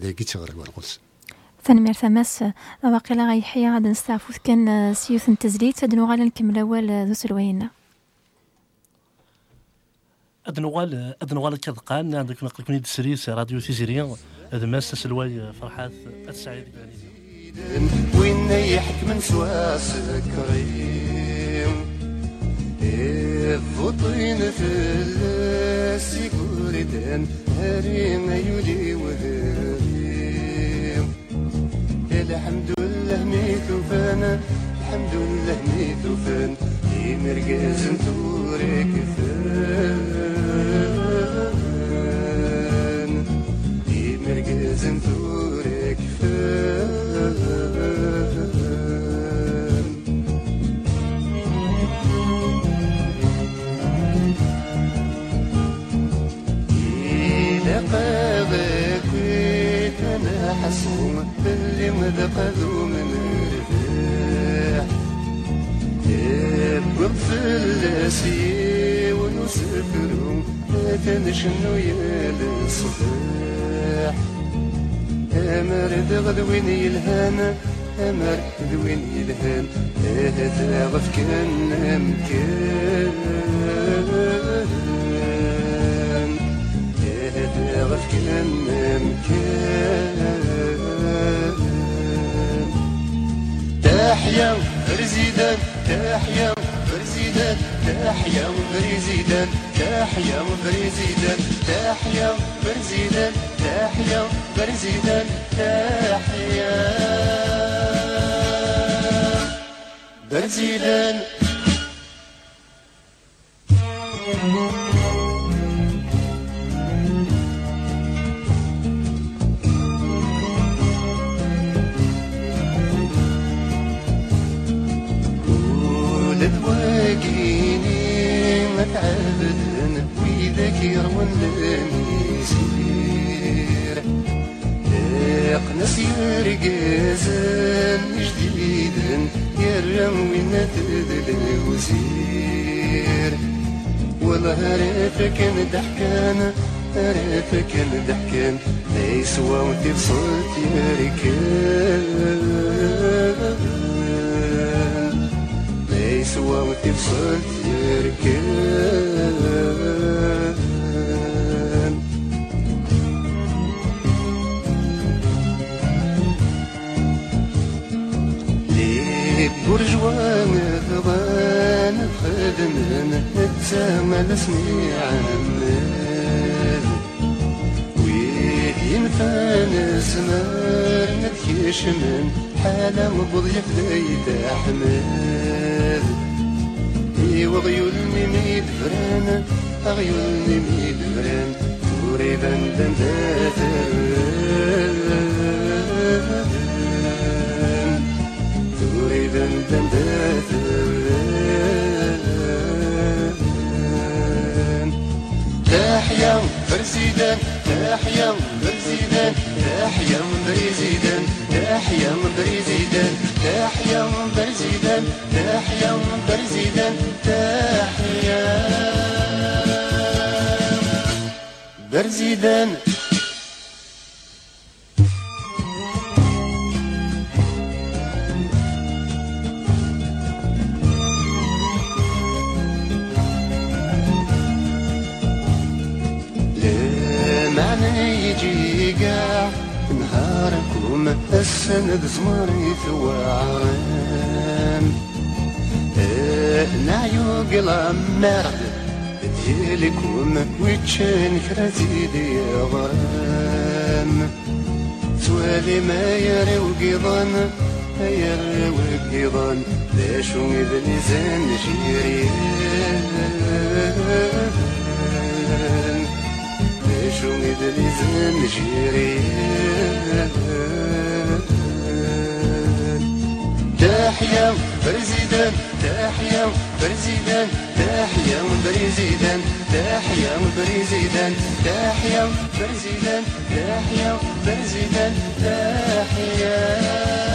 [SPEAKER 6] ذاكي تغرق ورغوس
[SPEAKER 3] ثاني ثماس واقيلا غيحيا غادي نستعفو كان سيوث نتزليت هاد نغال نكمل اول ذو سلوينا
[SPEAKER 4] ادنوال ادنوال كذقان. عندك نقل كوني سريس راديو تيزيريا هذا ماس سلواي فرحات السعيد
[SPEAKER 5] وين يحكم سواس كريم فطين في السيكوردان هارين يولي وهارين الحمد لله ميتو فانا الحمد لله ميتو فان. يمرقز نتورك فان من رفاح بغف الاسي ونسفرو تنشنو يا الصباح أمر دغدوين يلهان؟ أمر دوين يلهان؟ هذا غف كان مكان هذا غف كان مكان تحيا برزيدان تحيا برزيدان تحيا برزيدان تحيا برزيدان تحيا برزيدان تحيا برزيدان تحيا. برزيدان. برجوان ثوان خدمن نتسامى لسني عمال ويه ينفان سمار نتكيشمن حالة مبضيف ذيد أحمد وغيول ميد فران أغيول ميد فران توري بندن تندثر تحيا برزيدان تحيا برزيدان تحيا برزيدان تحيا برزيدان تحيا برزيدان تحيا برزيدان تحيا برزيدان السند زمري ثوام نعيو قلا مرد ديالكم ويتشان كراتي دي غرام توالي ما يري وقيضان يري وقيضان داشو إذن زان جيريان شو إذن زان جيريان تحيا برزيدان تحيا برزيدان تحيا برزيدان تحيا برزيدان تحيا برزيدان تحيا برزيدان تحيا.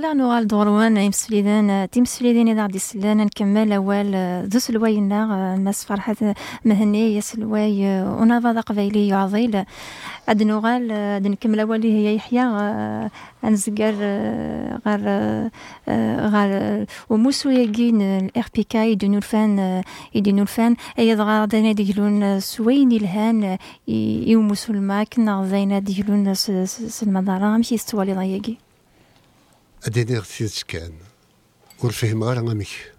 [SPEAKER 3] أقلع نوال دوروان يمسليدان تيمسليدين إذا غادي سلان نكمل أول ذو سلوينا الناس فرحة مهني يسلواي ونافا قبيلي عظيل. عاد نوغال عاد نكمل أول هي يحيى أنزقر غير غير وموسو يجين الإر بي كاي دو نورفان يدي نورفان. أي ضغا دانا ديجلون سوين الهان يوموسو الماك نغزينا ديجلون سلمدارا مشي استوالي ضيقي.
[SPEAKER 5] أديني غثيت كان. ور فهم غير غاميك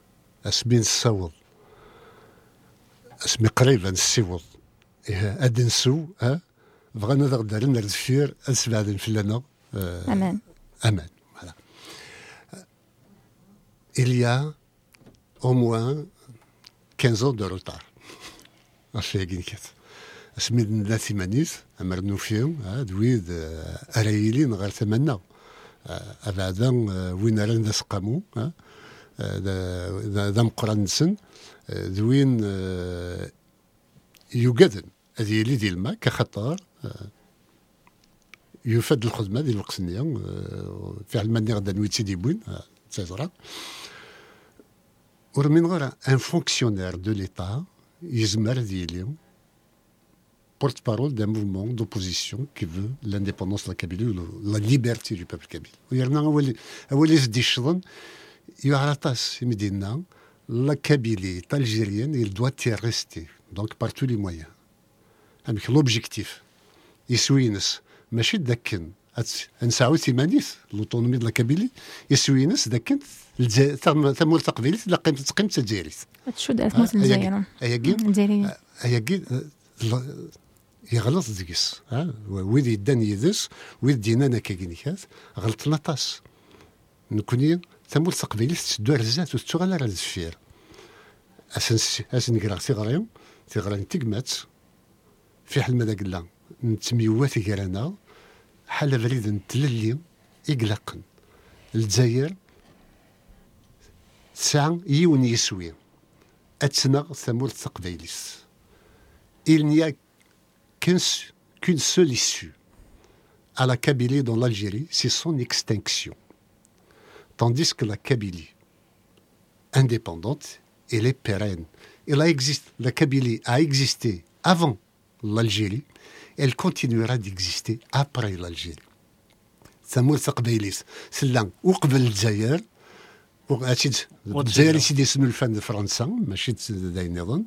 [SPEAKER 5] أسمي نصوض أسمي قريبا نسيوض إيه أدي نسو ها؟ بغينا ذا غدا لنا. فلانا
[SPEAKER 3] آه أمان.
[SPEAKER 5] أمان. voilà. Il y a au moins 15 ans de retard. أشياء كات أسمي لا ثمانيت أمر نوفيهم دويد أرايلين غير هذا وين راه نسقامو ذا مقران نسن ذوين يوجدن هذه يلي ديال الماء كخطر يفاد الخدمة ديال القسنيه فعلا ماني غدا نويت سيدي بوين تزرع. ورمين غير ان فونكسيونير دو ليتا يزمر ديالي porte-parole d'un mouvement d'opposition qui veut l'indépendance de la Kabylie ou la liberté du peuple kabyle. La Kabylie est algérienne, il doit y rester, donc par tous les moyens. Avec l'objectif, يسوينس ماشي داكن نسعو ثمانيث لوطونومي ديال كابيلي يسوينس داكن ثم تقبيلي تلقى تقيم تجاريت
[SPEAKER 3] شو دارت موت الجزائر
[SPEAKER 5] الجزائريه هي يغلط ديكس ها؟ ويد يدان يدس ويد دينا كاكينيكات غلطنا طاس. نكوني ثمول تقبيلي تسدو رزات وتسو غالا راه الزفير اسن اسن كرا تيغريو تيغرا تيكمات في حل ماذا قلا نتميوات كرانا حال بريد نتللي إقلاقا الجزائر ساعة يون يسوي. أتسنغ ثمور تقبيليس il n'y a qu'une seule issue à la Kabylie dans l'Algérie, c'est son extinction. Tandis que la Kabylie indépendante, elle est pérenne. Elle a existe, la Kabylie a existé avant l'Algérie, elle continuera d'exister après l'Algérie. ثمور تقبيليس سلان وقبل الجزائر الجزائر سيدي اسمه الفن فرنسا ماشي داين نظن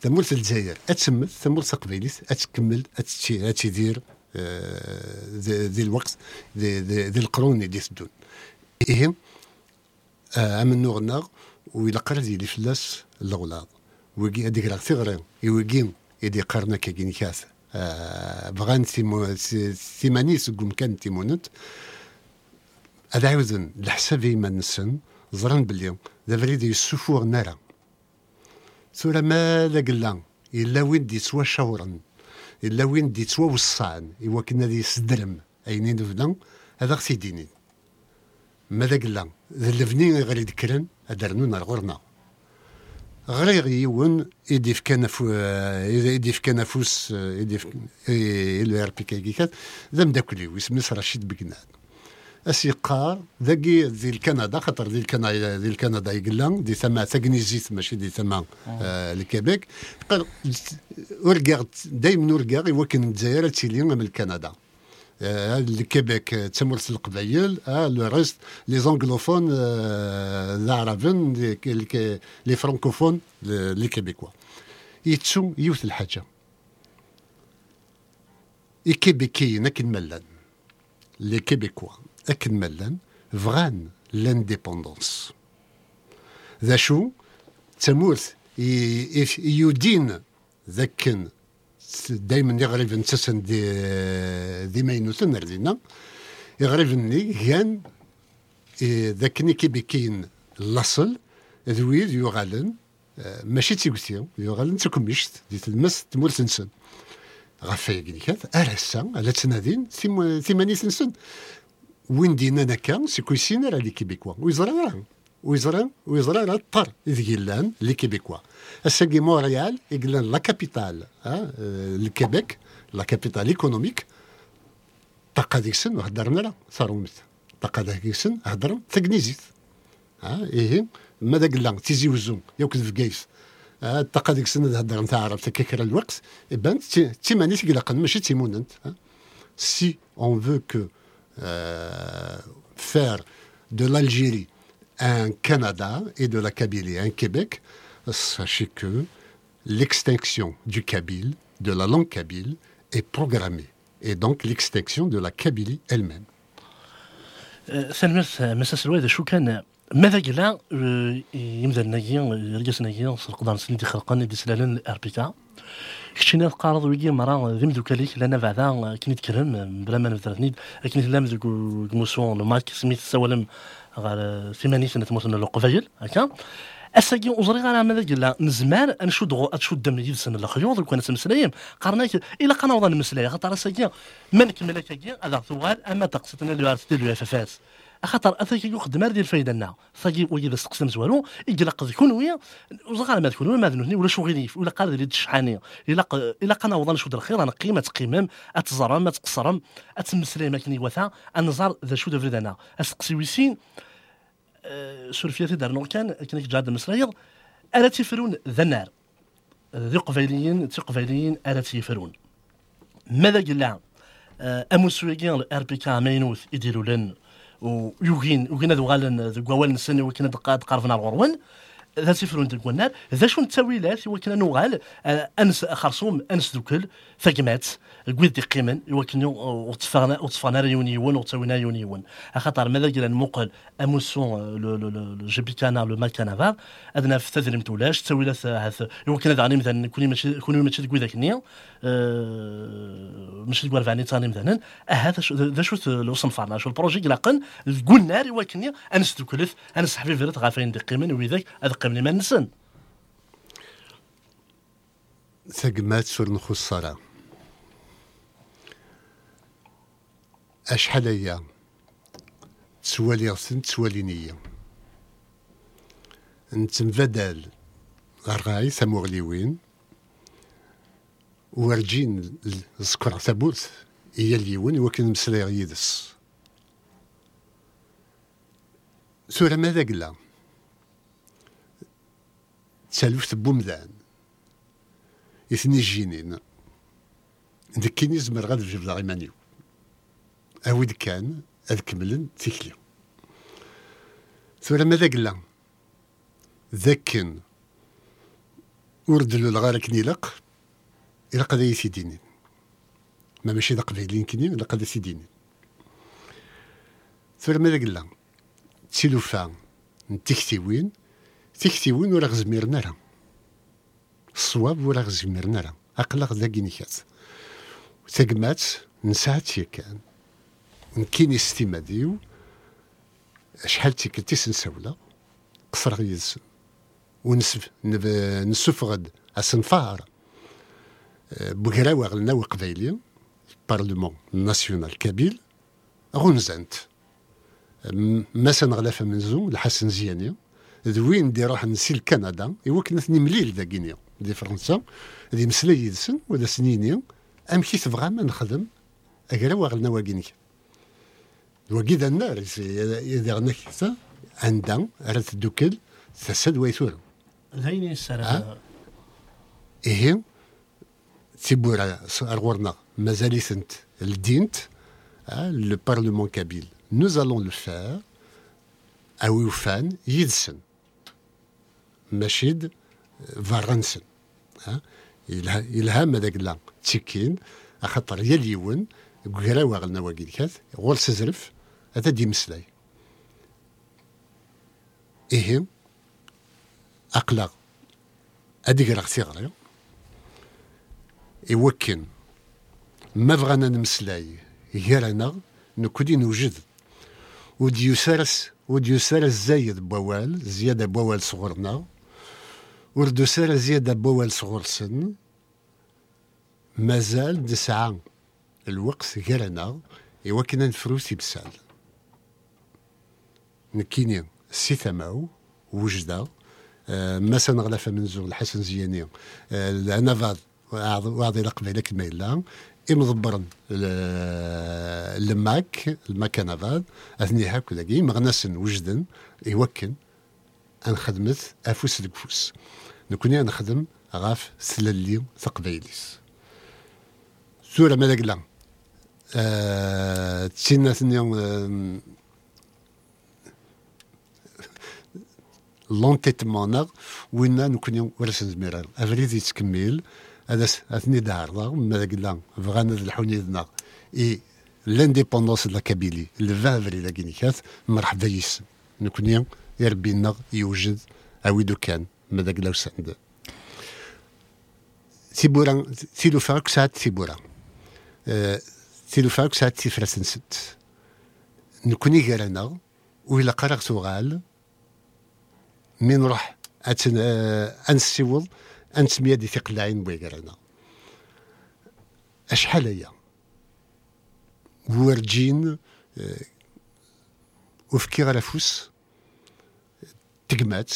[SPEAKER 5] تمولت الجزائر. اتسمت تمولت تقبيليت أتكمل اتيدير ذي الوقت ذي القرون اللي تدون إيه عام النغنغ وإلا قرا ديالي فلاس الغلاظ ويجي هذيك راه تغري يويجي يدي قرنا كاين كاس بغان ثمانية سقوم كان تيمونت. هذا عاوزن الحساب يما نسن زران بلي دابا اللي يسفور نارا. ثورة ماذا قلنا إلا وين دي سوا شورا إلا وين دي سوا وصان إوا كنا دي سدرم أينين فلان هذا خسي ديني ماذا قلنا ذا اللفني غير يذكرن أدرنونا الغرنا غير يون يديف كان فو يديف كان فوس يديف إلو ار بي كيكات ذا مداكلي ويسمس رشيد بقناد اسيقار ذاكي ذي الكندا خاطر ذي الكندا ذي الكندا يقول دي ثما تاكنيزيت ماشي دي ثما آه الكيبيك ورقاغ دايما ورقاغ يوكن الجزائر تيلي من كندا آه الكيبيك تسمرت القبائل آه لو ريست لي زونغلوفون العربين لي فرانكوفون لي كيبيكوا. يتسو يوث الحاجة. إيكيبيكيين أكن ملان. لي كيبيكوا. أكن ملان فغان لانديبوندونس ذا شو تمورث يدين ذاك دايما يغرب نتسن دي دي ماينوثن ردينا. يغرب ني كان ذاك كيبيكين الاصل ذويد يغالن ماشي تيكوتي يغالن تكمشت دي تلمس تمورث نسن غف يقديك ارسا على تنادين ثمانية سنسن وين دينا نكا سيكويسين راه. لي كيبيكوا ويزرا ويزرا ويزرا راه الطر إذ قلان لي كيبيكوا الساقي مونريال يقلان لا كابيتال الكيبيك لا كابيتال إيكونوميك. طاقة ديك السن وهدرنا لا صارومت طاقة ديك السن هدرنا تقنيزيت ها إيه ماذا قلان تيزي وزون يوك في كيس الطاقة ديك السن هدر نتاع عرب تككر الوقت. إبان تيماني تقلقن ماشي تيموننت سي اون فو كو faire de l'Algérie un Canada et de la Kabylie un Québec, sachez que l'extinction du kabyle, de la langue kabyle, est programmée. Et donc l'extinction de la Kabylie elle-même.
[SPEAKER 4] سلمس مساس الوالد شو كان ماذا قلا يمدى ناجي رجس ناجي سرقدان سنين دي خلقان دي سلالن الاربيكا كشينا قارض ويجي مرا ذم دوكاليك لنا بعدا كني تكرم بلا ما نفترنيد كني لام ذوك موسون لو مايك سميث سوالم غير ثمانية سنة موسون لو قفايل هكا. أساكي وزري غير ماذا قال نزمان نشد غو اتشد دم يد سن الخيوط كون مسلايم قرناك إلا قنا وضن مسلاي خاطر أساكي من كمل كي هذا ثوال أما تقصتنا اللي عرفتي اللي فاس خاطر اثاكي يخدم ديال الفايده لنا. ثاكي ويدا سقسم زوالو يقلق ذكون ويا وزغال ما تكون ما ذنوني ولا شغلي ولا قال لي تشحاني إلا إلا قنا وضن شود الخير أنا قيمة قيمم أتزرم أتقصرم اتمسلاي ما كني وثا أنزار ذا شو دفرد أنا أسقسي ويسين سورفياتي دار كان كان جاد مسرايض ألا تيفرون ذا النار. ذي قفيليين تي قفيليين ألا تيفرون. ماذا قال اموسويكين الار بي كا مينوث يديروا لن. ويوغين يوغين هذو غالن ذو قوال نسن وكنا قارفنا الغرون ذا سفرون ديك النار ذا شون التاويلات؟ وكنا نوغال أنس خرصوم أنس دوكل ثقمات قويد دي قيمن وكنا وطفانا وطفانا يونيون وتسوينا يونيون خاطر ماذا قال مقل أموسون لو جيبيكانا لو ماكانا ادنا في تدريم تولاش تاويلات وكنا دعني مثلا كوني ماشي كوني ماشي تقوي ذاك النيا ماشي تقوي فاني ثاني مثلا. هذا ذا شو لو صنفرنا شو البروجي قلاقن قلنا وكني انس دوكلث انس حبيب فرت غافين دي قيمن وذاك هذا قيمن ما نسن
[SPEAKER 5] ثقمات سور نخصرا أشحال هي؟ تسوالي غسن تسوالي نية. نتنفدال غرغاي ورجين السكر ثابوت هي اليون وكن مسلاي يدس. سورة ماذا قلا تسالفت بومدان إثني جينين. ذكيني زمر غاد في جبل غيمانيو أود كان أذ كملن تيكلي. ثورة ماذا قلا ذاكن. وردلو الغار كنيلق. إلا قد يسيديني ما ماشي ذا قبيلين كنين إلا قد يسيديني ثورة ماذا قلا تسيلوفا نتكتيوين تكتيوين ولا غزميرنا راه الصواب ولا غزميرنا راه أقلق ذاكي نيكات ثقمات نسات كان نكيني ستيما ديو. شحال تيكلتيس نساولا. قصر يدسن ونسف نسفغد. أسنفار. بوكراوي غلنا وقبايلي البارلمون ناسيونال كابيل غنزنت مثلا غلافة منزو الحسن زياني. ذوين دي روح نسي لكندا إوا كنا مليل ذا كينيا دي فرنسا. دي مسلا يدسن ولا سنيني أم كي تبغى ما نخدم. أكراوي غلنا واكينيا وكيدا النار إذا غنك عندها راه تدوكل تسد ويثور
[SPEAKER 4] ذيني السنة
[SPEAKER 5] إيه. تيبورا أرغورنا مازال سنت الدينت Parlement kabyle. Nous allons le faire. À Oufan, Yidsen, Machid, Varansen. ها إلها إلهام هذاك لا تسكين أخطر يا اليون قراوة غلنا واقيلكات غول سزرف هذا دي مسلاي إيه أقلق أديك راك تيغري يوكن. ما بغانا نمسلاي. غير نكودي نوجد. ودي يسارس ودي يسارس زايد بوال زيادة بوال صغرنا. وردو سارة زيادة بوال صغر سن. مازال دسعة الوقت غيرنا إوا كنا نفروسي بسال نكيني سي ثماو وجدة. آه مثلا غلافة من زور الحسن زياني. آه أنا فاد واعطي القبيلة كما إلا إمضبرن الماك المكان فاد أثني هاكو ذاكي مغناسن وجدن يوكن. أنخدمت أفوس لكفوس نكوني نخدم غاف سلالي تقبيليس سورة ماذا لا أه تسينا ثنيا لونتيتمون وين نكوني ورس نزمير افريد يتكمل هذا اثني دار ماذا لا بغانا الحونيدنا إي لانديبوندونس لا كابيلي لو 20 افريل كينيكات مرحبا يس نكوني يا ربي يوجد اويدو كان ماذا لا وسند تيبورا تيلو فاك ساعات تيبورا. أه تيلو فاك ساعات تيفرس نسد. نكوني غيرنا وإلا قرأت تغال من نروح أتن أنسميا دي تقلعين بوي غيرنا أشحال هي؟ ورجين أه وفكي على فوس تقمات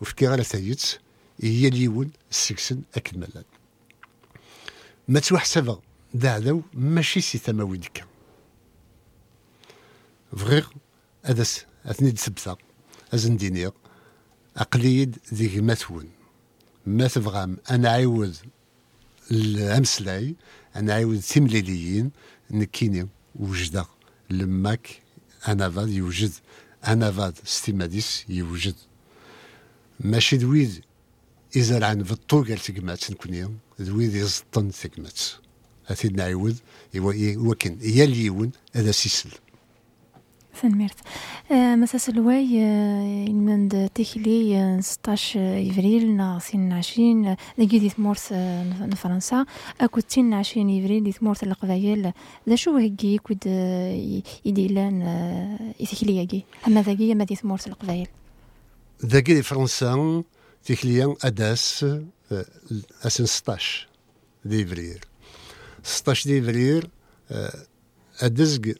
[SPEAKER 5] وفكي على ثايت هي اليون السكسن أكد ملان. ما توحسب دعدو ماشي سي ثماوي ديكا فغير هذا اثني دسبثا ازن دينير اقليد ذي مثون ما تبغام أنا عاود الامسلاي أنا عاود تمليليين نكيني وجدة. لماك أنا فاد يوجد أنا فاد ستيماديس يوجد. ماشي دويد يزرعن في الطوق تقمات نكوني دويد يزطن تقمات هاتي نعيود وكن يا اليون هذا سيسل.
[SPEAKER 3] سنميرت آه مساس الواي من تيكلي آه 16 افريل نا سين عشرين لقي دي ثمورث آه فرنسا اكو تين عشرين افريل دي ثمورث القبايل ذا شو هكي كود يديلان يتيكلي ياكي اما ذاكي ما دي ثمورث القبايل
[SPEAKER 5] ذاكي فرنسا تيكليان اداس اسن 16 ديفريل 16 ديفريل آه ادزق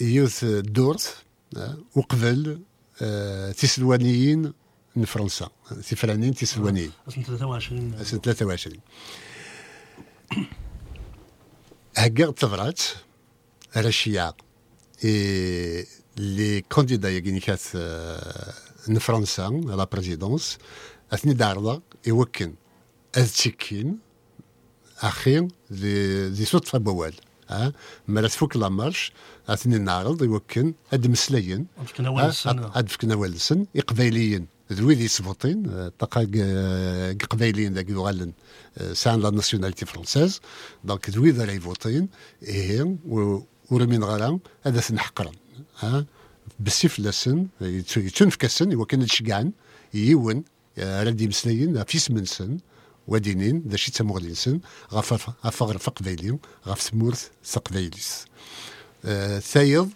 [SPEAKER 5] يوث دورت آه وقبل آه تسلوانيين من فرنسا. سفرانيين تسلوانيين.
[SPEAKER 4] سنة 23
[SPEAKER 5] سنة 23 هكا تفرات على الشيعة إي لي كونديدا يا كانت من فرنسا على بريزيدونس أثني داردا يوكن أذ أخي دي دي صدفه بوال ها مالا تفوك لا مارش اثني نعرض يوكن هاد مسلايين
[SPEAKER 4] فكنا اول السنة.
[SPEAKER 5] هاد فكنا اول السن يقبايليين ذوي ذي سبوطين طاقا قبايليين ذاك يغالن سان لا ناسيوناليتي فرونسيز دونك ذوي ذا يفوطين إيه ورمين غرام هذا سنحقرا ها. بالسيف لسن يتنفك السن يوكن الشقعن يون ردي مسلايين في سمنسن ودينين ذا شي تمغلينسن غف غفغر فقبايلي غف ثمورث ثقبايليس آه ثايض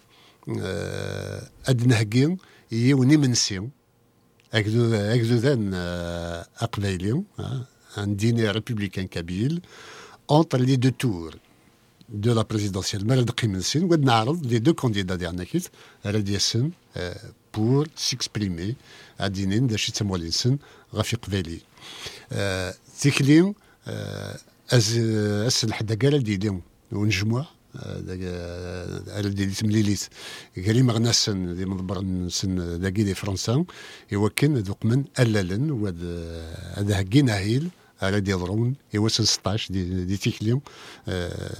[SPEAKER 5] آه ادنهقين يوني منسي اكدو اكدو ذان آه اقبايلي آه un dîner républicain kabyle entre les deux tours de la présidentielle مرد قيمنسين ود نعرض les deux candidats ديالنا على ديسن pour s'exprimer عدينين دا شي تموالينسن غفي قبالي آه تيكلي آه از أس الحدا قال ديدي ونجموع على دي تمليليت قالي مغناسن دي مضبر نسن داكي دي فرنسا. يوكن ذوق من ألالن وهذا هذا هكي ناهيل على دي ضرون يوسن 16 دي, دي تيكلي آه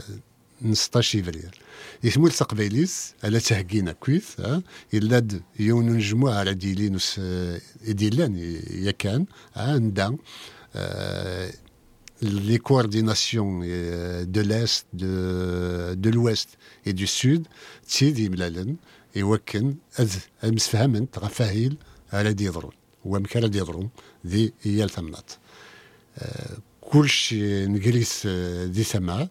[SPEAKER 5] 16 فبراير يثمول تقبيليس على تهكينا كويث ها إلا يون نجموع على ديلين ديلان يا كان ها ندا. les coordinations euh, de l'Est, de, de l'Ouest et du Sud, تسيدي ملالن يوكن أذ المسفهمن تغفاهيل على دي يضرون ومكان دي يضرون ذي هي الثمنات كلش نجلس ذي سما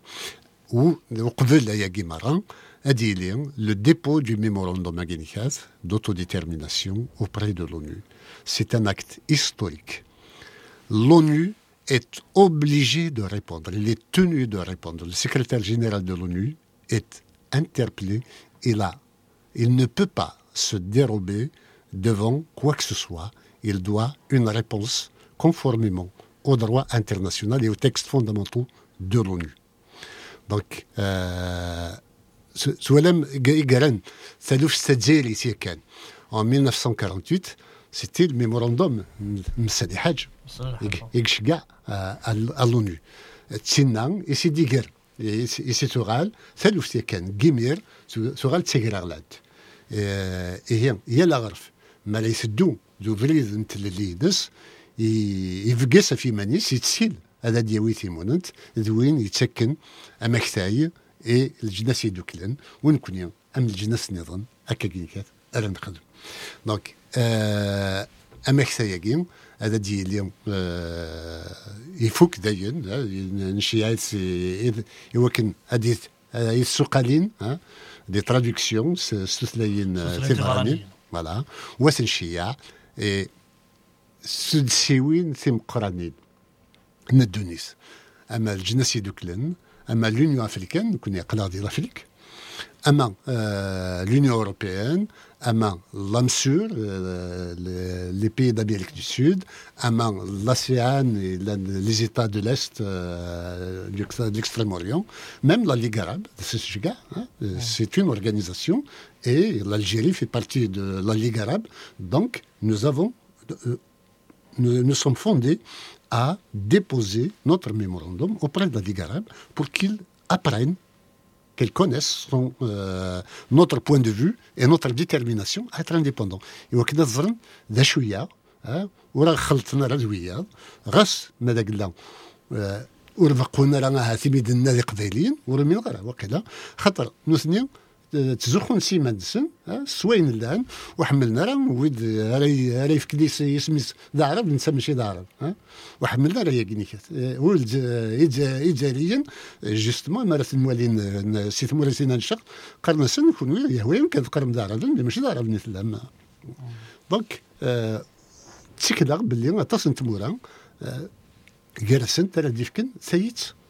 [SPEAKER 5] وقبل يا جيماران أديلي le dépôt du mémorandum Aguinicas d'autodétermination auprès de l'ONU. C'est un acte historique. L'ONU est obligé de répondre, il est tenu de répondre. Le secrétaire général de l'ONU est interpellé, il, a, il ne peut pas se dérober devant quoi que ce soit, il doit une réponse conformément au droit international et aux textes fondamentaux de l'ONU. Donc, euh, سوالم إيجاران ثالوف ستزيري كان en 1948 c'était le mémorandum مسادي حاج يكشكع à l'ONU. تسنان يسي ديجر يسي تغال ثالوف كان جيمير تغال تسيغرالات هي هي لا غرف ما لا يسدو ذو فريد انت اللي يدس يفقس في مانيس يتسيل هذا ديوي ثيموننت ذوين يتسكن امكتاي اي الجناس يدوكلن ونكوني ام الجناس نظام هكا كيكات الا نخدم دونك آه اما كساياكي هذا دي اليوم آه يفوك داين نشيعات يوكن هذه السقالين دي تراديكسيون ستثلاين ثبراني فوالا. واسن شياع سدسيوين ثم قرانين ندونيس أما الجناس يدوكلن أما l'Union africaine كنا يقلا ديال l'Afrique اما l'Union européenne اما l'AMSUR les pays d'Amérique du Sud اما l'ASEAN les États de l'Est de l'extrême-orient même la Ligue arabe c'est une organisation et l'Algérie fait partie de la Ligue arabe donc nous avons nous, nous sommes fondés à déposer notre mémorandum auprès de la Ligue arabe pour qu'ils apprennent, qu'ils connaissent son, euh, notre point de vue et notre détermination à être indépendants. وكنا الظن ذا شوية وراه خلطنا راه دويه غاس ماذا قلنا ورفقونا راه ثميدنا ذي قبيلين ورمين غير وكذا خاطر نثني تزخون سيما دسن سوين الآن وحملنا راه ويد راه يفكدي يسميس ذا عرب نسمى ماشي ذا عرب وحملنا راه يقنيكات ولد إجاريا جوستمون مرات الموالين سيت مورسين نشق قرنا سن كون يهوي كان قرم ذا عرب ماشي ذا عرب نثلم دونك تسكلا باللي تصن تمورا جالسن ترى ديفكن سيت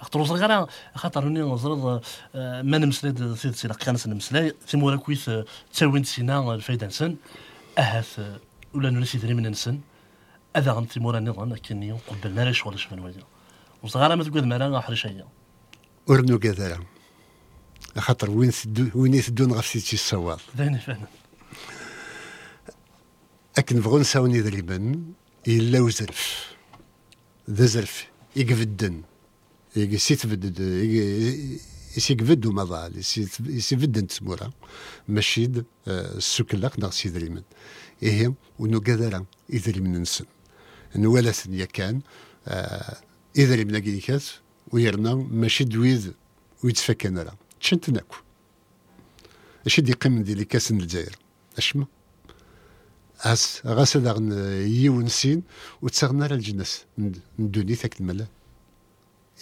[SPEAKER 4] خاطر وصل غير خاطر ني نزرد ما نمسلي سيد سيد قانس نمسلاي ثمورا كويس تساوين سينا الفايدة نسن. أهاث ولا نسي دري من نسن. هذا غن ثمورا نظام كني قبلنا لا شغل شفن ويا. وصل غير ما تقول مالا حرش هي.
[SPEAKER 5] ورنو كذا خاطر وين سدو وين يسدون غير سيتي الصواب
[SPEAKER 4] ذاني فعلا
[SPEAKER 5] أكن بغون ساوني ذريبا إلا وزرف. ذا زرف يقفدن. يسيتفد يسيكفد ومضال يسيفد نتسمورا ماشي السكلاق ناغ سيدريمن إيه ونو قدرا إذريمن نسن نوالا ثنيا كان إذريمن كيكاس ويرنا ماشي دويد ويتفكن راه تشنت ناكو اش دي قيم ديال كاس الجزائر؟ اشما اس غاس داغن يون سين وتسغنا الجنس. ندوني ثاك الملال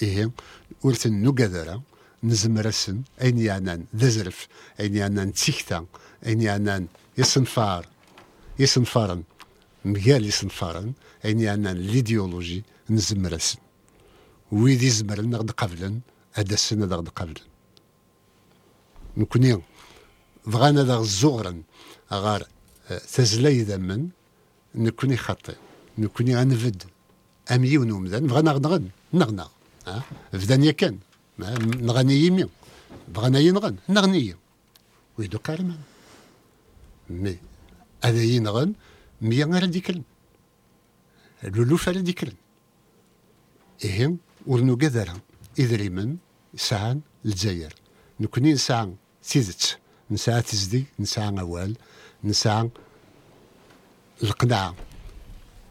[SPEAKER 5] إيه ورثن نقدر نزمر السن أين يعنان ذزرف أين يعنان تسيكتا أين يعنان يصنفار يصنفارن مجال يصنفارن أين يعنان الإيديولوجي نزمر السن ويدي زمرن نغد قبلن هذا السن نغد قبلن. نكوني بغانا ذا الزغرن غار تزلاي ذمن نكوني خطي نكوني غنفد. أمي ونومدان بغانا نغد نغنغ فدانيا كان. نغني يمي. بغانا ينغن. نغني ويدو كارمان مي. هذا ينغن مية غير ديكرن لولوف على ديكرن إهم ورنو قدرها إذريمن ساعة الجزائر نكوني نسعى تيزت نسعى تزدي. نسعى أوال. نسعى القناعة.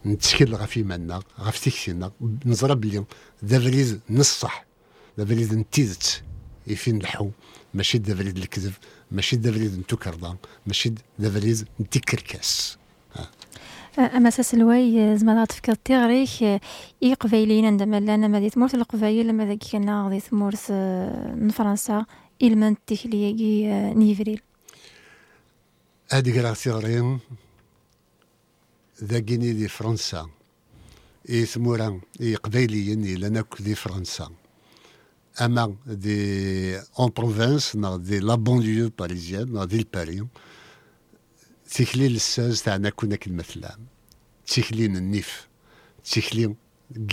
[SPEAKER 5] نتشكل غا في منا غا في تكسينا نزرى بلي ذا فريز نصح ذا فريز نتيزت يفين الحو ماشي ذا فريز الكذب ماشي ذا فريز نتوكرضا ماشي ذا فريز نتكركاس.
[SPEAKER 3] أما أساس الواي زعما تفكر تيغريك إي قبايلين عندما لنا ما دي تمورت القبايل لما ذاك كنا غادي تمورت آه، فرنسا إلمان تيكلياكي آه، نيفريل.
[SPEAKER 5] هادي راه تيغرين ذاكيني دي فرنسا. إي ثمورا إي قبايليين إلا ناك دي فرنسا. أما دي أون بروفانس نا دي لا بونليو باريزيان نا دي الباري تيكلين الساز تاعنا كنا كالمثلام تيكلين النيف تيكلين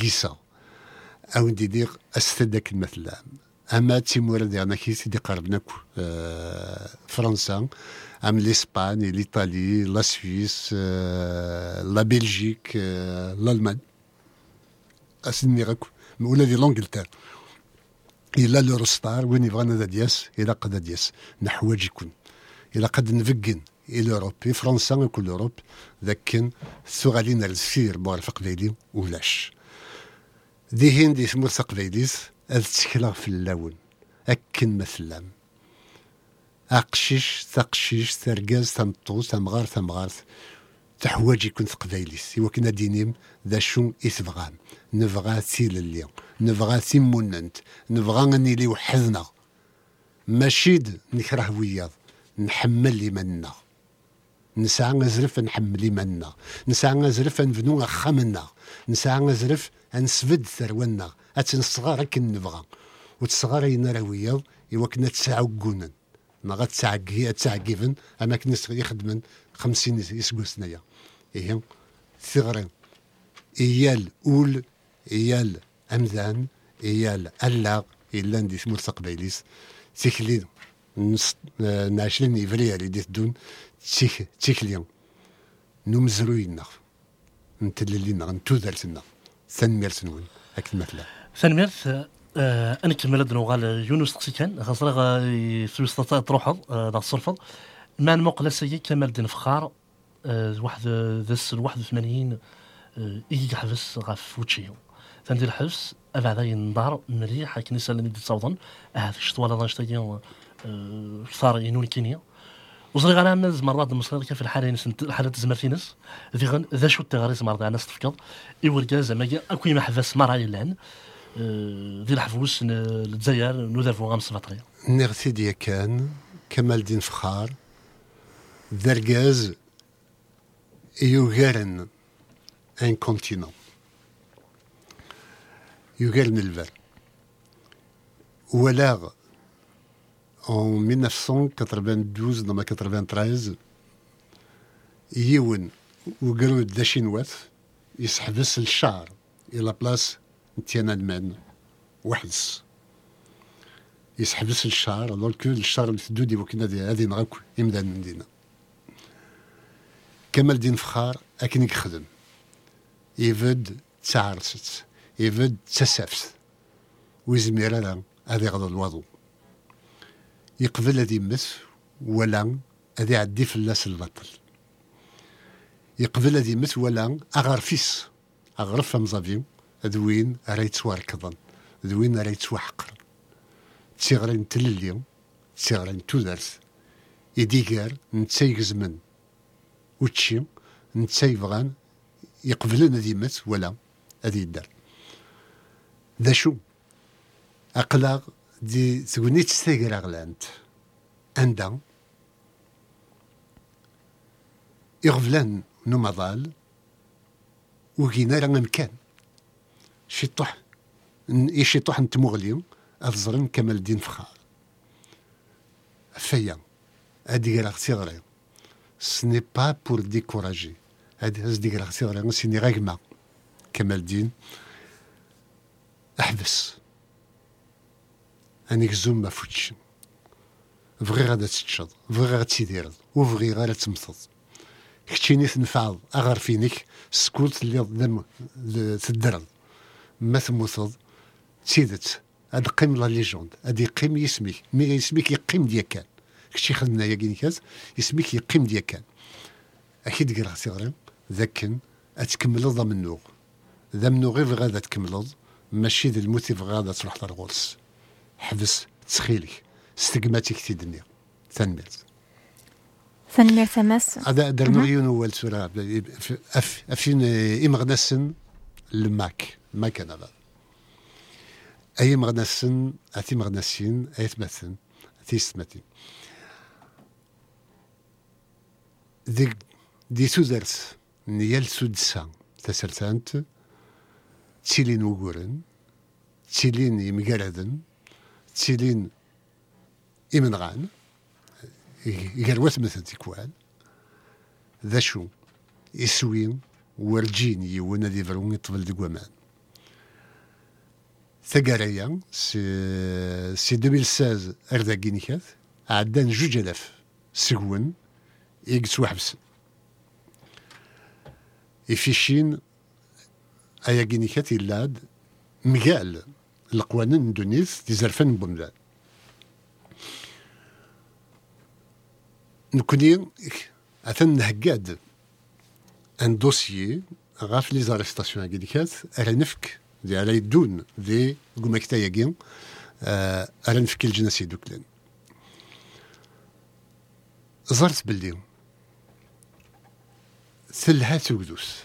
[SPEAKER 5] قيسا أو ندي دير استدك المثلام اما تيمورا ديالنا كي سيدي قربناك آه فرنسا أم لاسبان ليطالي لا سويس آه لا بلجيك آه الالمان أسني غاك ولا دي لونجلتير إلى لوروستار وين يبغانا ذا دياس إلى قد دياس. نحواج يكون. إلى قد نفقن إلى اوروب في فرنسا وكل أوروب. ذاك ثغالين السير بور في قبيلي ولاش. دي ثمور أذ تسكلا في اللون. أكن مثلا. اقشيش تقشيش ترقاز تمطوس تمغار تمغار تحواج يكون تقبيليس إوا كنا دينيم ذا شو إثبغام نبغى سيل اللي. نبغى سيموننت نبغى أني لي وحدنا ماشيد نكره وياض. نحمل لي منا نسعى نزرف نحمل لي منا نسعى نزرف نبنو خمنا نسعى نزرف نسفد ثرونا اتنصغار كن نبغى وتصغار ينا وياض إوا كنا تسعقونا ما غتسعقي تسعقيفن أما كنا يخدمن خمسين يسقو سنايا. إيه ثغرين إيال أول إيال أمذان إيال ألاغ إلا ندي ثمور تقبيليس تيكلي نص نعشرين إفريا اللي ديت دون تيك تيكلي نمزروينا نتللينا نتوذرتنا ثنمير نون هاك المثلا
[SPEAKER 4] ثانميرت آه، أنا كمل هاد نوغال يونس تقسيكان خاصرا غا سويس تروحض دا الصرفض ما نموقل سيي كمال الدين فخار آه، واحد ذس 81 آه، إيجي حبس غاف وتشيو تندير الحبس أبعد ينظهر مليح كنيسة اللي دي تصوضن هذا الشطوالة لا نشتاقي صار ينون كينيا وصري غانا نز مرات المصري كيف الحالة الحالة تزمرتينس ذي غن ذا شو التغاريس مرات ناس تفكض إيوركا زعما أكوي ما حفاس مرة يلان آه، ذي الحفوس ن- الجزائر نذافو غامس فطرية
[SPEAKER 5] نغثي ديا كان كمال الدين فخار ذرقاز يغارن ان كونتينون يغارن الفر ولا en 1992 dans ma 93 يون وقالوا دا شينوات يسحبس الشعر إلى بلاص تيانان وحدس يسحبس الشعر دونك الشعر اللي تدودي وكنا هذه نغاك يمدان من كمال الدين فخار اكن يخدم يفد تعرست يفد تسافت. ويزمير لا هذه غض الوضو. يقبل هذه يمس ولا هذه في اللاس البطل. يقبل هذه يمس ولا أغرفيس. اغرف مزافيو ذوين ريت واركضن ذوين ريت وحقر تيغرين تلليو تيغرين تودرس يديكار نتا يجزمن وتشي نتا يبغان يقبلن هذه يمس ولا هذه يدار. ذا شو أقلاغ دي تقولني تستيقر أغلانت عندها يغفلان نمضال وكينا راه مكان شطح يشطح نتمغليو أفزرن كمال الدين فخار فيا هادي راه تيغري ce n'est pas pour décourager. هادي هادي راه تيغري سيني غاكما كمال الدين. أحبس. انك زوم ما فوتش. بغي غادا تتشض بغي غادا تيديرض وبغي غادا تمثض كتشيني تنفعض أغار فينك سكولت اللي تدرض ما تموثض تيدت هاد قيم لا ليجوند هاد يقيم يسميك مي يسميك يقيم ديال كان. كشي خدمنا يا كينيكاز يسميك يقيم ديال كان. أكيد قرا صغيرين ذاكن أتكمل ضا منو ذا منو غير غادا تكملض ماشي ذا الموتيف غادا تروح للغولس حبس تسخيلك استقماتك تيدني تنميرت
[SPEAKER 3] ثاني ثماس
[SPEAKER 5] هذا درنا يون سوره أف أفين إمغنسن الماك ماك أنا أي مغنسن أتي مغنسين أي ثمثن أتي ثمثين ديك دي سوزرت نيال سودسا تسرتانت تيلين وقورن تيلين يمقردن تيلين إمنغان يقروات مثل تيكوان ذا شو؟ يسوين ورجين يونا دي ثقاريا سي سي 2016 أردا كينيكات. عدان جوج آلاف سكون يقسو حبس يفيشين أيا كينيكات يلاد مقال القوانين دونيس تزرفن بوملان نكوني اثن نهقاد أن دوسيي غاف لي زاريستاسيون كيديكات على نفك دي على يدون دي قومكتا ياكين على نفك الجنسي دوكلين زرت بلي ثلها تودوس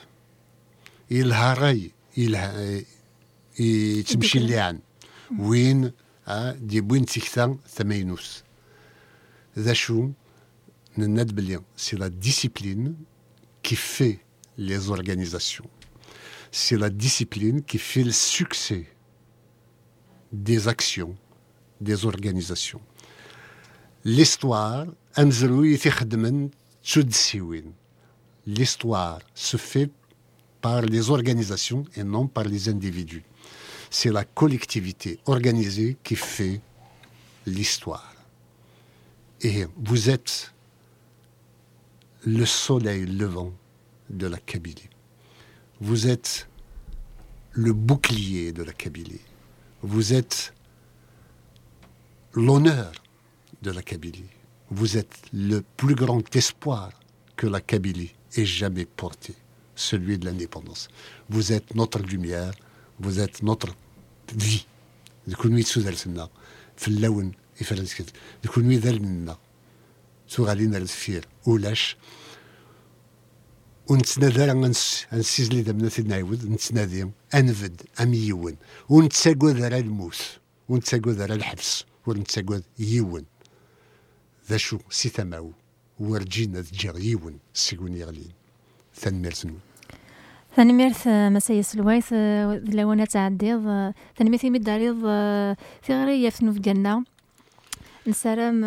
[SPEAKER 5] يلها راي يلها يتمشي اللعن وين؟ دي بوين تيكتا ثمينوس ذا شو؟ نناد بلي سي لا ديسيبلين qui fait les organisations. C'est la discipline qui fait le succès des actions, des organisations. L'histoire, l'histoire se fait par les organisations et non par les individus. C'est la collectivité organisée qui fait l'histoire. Et vous êtes le soleil levant de la Kabylie. Vous êtes le bouclier de la Kabylie. Vous êtes l'honneur de la Kabylie. Vous êtes le plus grand espoir que la Kabylie ait jamais porté, celui de l'indépendance. Vous êtes notre lumière, vous êtes notre vie. نكون تسوذر سنا في اللون يفرنس كده نكون ذل منا سو غادي نرد ولاش ونتنادى راه غنسيزلي دابا تنعاود نتنادي أنفد ام يون ونتساقود على الموت ونتساقود على الحبس ونتساقود يون. ذا شو سي تماو ورجينا تجيغ يون سيكون يغلين ثان ميرسنو
[SPEAKER 3] ثاني ميرث مسايا سلوايث لوانا تعديض ثاني ميرث يمد عريض في غرية في نوف نسلام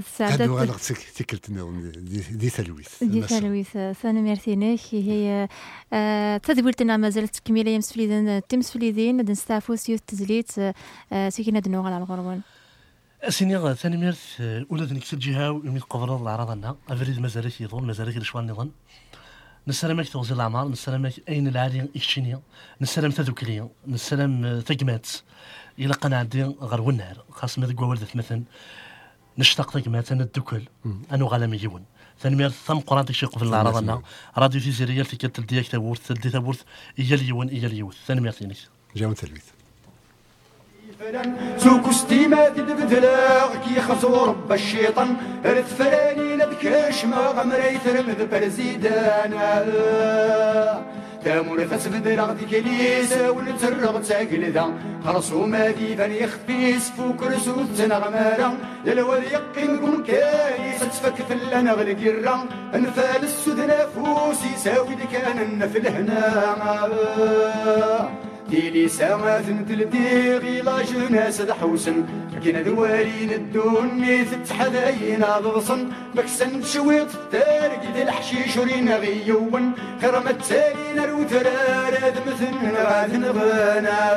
[SPEAKER 5] سعادة هادو غالغ تكلتنا دي ثلويث
[SPEAKER 3] دي ثلويث ثاني ميرثينيك هي تذبولتنا ما زالت تكميلة يمس فليدين تمس فليدين نستعفو سيوث تزليت سيكينا دنوغ على الغربون
[SPEAKER 4] سيني ثاني ميرث ولا ذنك سجيها ويمي قبر العراض لنا. أفريد مازال يظن مازال يشوان نظن نسلمك توزي العمار نسلمك أين العالي اكشينيا نسلم تذكريا نسلم ثقمات إلى قنا عندي غير ونهار خاص ما ذكوا ولدت مثلا نشتاق ثقمات أنا الدكل أنا غالا ميون ثاني مير ثم قران شي قبل العرض أنا راديو تيزيريا في كتل ديك تابورت تلدي تابورت إيا اليون إيا اليوث ثاني مير ثاني
[SPEAKER 5] جاو تلويث
[SPEAKER 1] سوق ستيما تدبدلا كي خزور رب الشيطان. رث فراني ندكش ما غمري ترمذ برزيدانا تامور فسبد رغد كنيسة ونترغ تاقل ذا. خرصو ما ديفان يخفيس فوق رسول تنغمارا للوذ يقين قم كايس تفك فلان غلق الرا انفال السود نفوسي ساوي كان النفل هنا. ديلي سما تلتي غيلا جناس دحوسن كنا دوالين الدوني تتحداينا ضصن بكسن شويط التارق دي الحشيش ورينا غيون. كرمة تالينا الوترار مثل غاثن غانا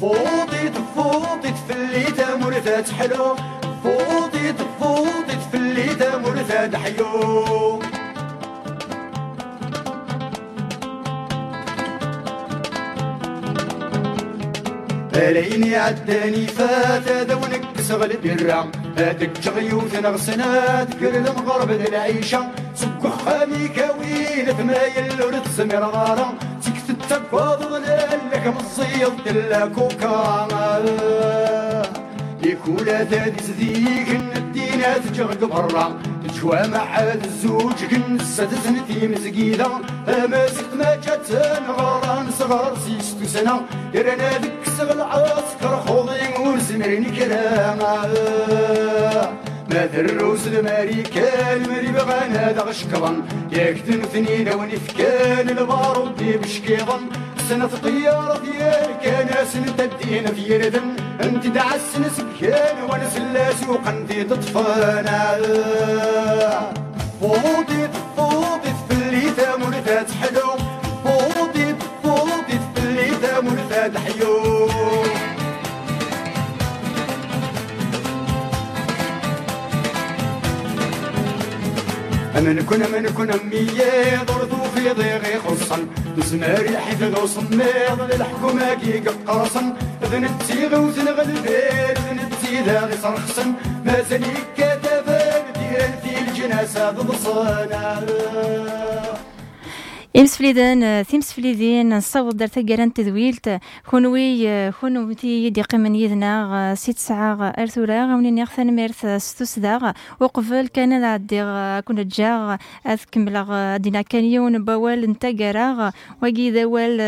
[SPEAKER 1] فوضي فوضي تفلي تمرثات حلو. فوضي فوضي تفلي تمرثات حيو. ليني عداني فات دونك سغل برا هادك تغيوث نغسنات كل المغرب العيشة. سكو خامي كوين ثمايل ورد سمير غارة تكت التقوى ضلالك مصيد دلا كوكا لكولا ذات زديك الدينات تجغق برا. تجوى مع الزوج كنسة سنتي مزقيدة أماسك ما جات غران صغار سيستو سنة يرانا ذك سغل عسكر خوضي ورزمرين كراما ما دروس الماريكان مري بغانا دغ شكرا ياك تنثني لو نفكان البارود دي بشكيضا سنة طيارة ديال كان سنة الدين في يردن أنت دعس نسكان ونسلا سوقا دي تطفانا. فوضي فوضي في اللي ثامر ذات أمن كن أمن كن أمية ضرطو في ضيغي خصا نسماري حفظ وصميض للحكومة كي قرصا ذن التيغ وذن غلبير ذن التيذا صرخصا زالي كتابة ديال في الجناسة ضصانا
[SPEAKER 3] إمسفليدان تيمسفليدين نصوت دار تقران تذويلت كونوي كونوتي دي قمن يذنا ست ساعة أرثورا غوني نغثن ميرث ستوس داغ وقبل كان عدي كنا جاغ أذكمل دينا كان يون بوال نتاقرا وقي ذوال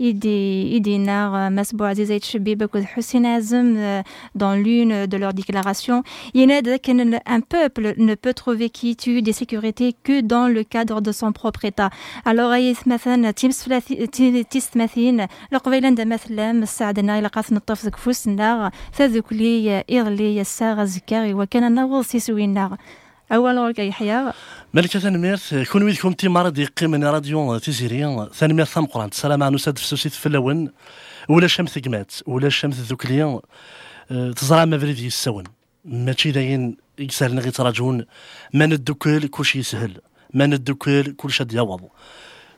[SPEAKER 3] إيدي إيدينا مسبوع عزيزة شبيبة كود حسين عزم dans l'une de leurs déclarations ينادى كان un peuple ne peut trouver quiétude et sécurité que dans le cadre de son propre État ايث مثلا تيمس تيست مثين لقبيلا دا مثلا مساعدنا إلى قاث نطف ذك فوسنا تذكلي إغلي الساغ زكاغي وكان نوض سيسوينا أول ورقة يحيى
[SPEAKER 4] ملكة ثانميرت كون ويدكم تي مرض يقيم راديو تيزيري ثم قران. السلام على نساد في سوسيت في اللون. ولا شمس ثقمات ولا شمس ذوكليا تزرع ما فريد يسون ماشي داين يسهل غي تراجون ما ندوكل كلشي يسهل. ما ندوكل كل شد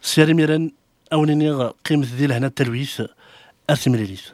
[SPEAKER 4] سيري ميران أو نيغ قيمة ذي لهنا التلويث أرث مليليث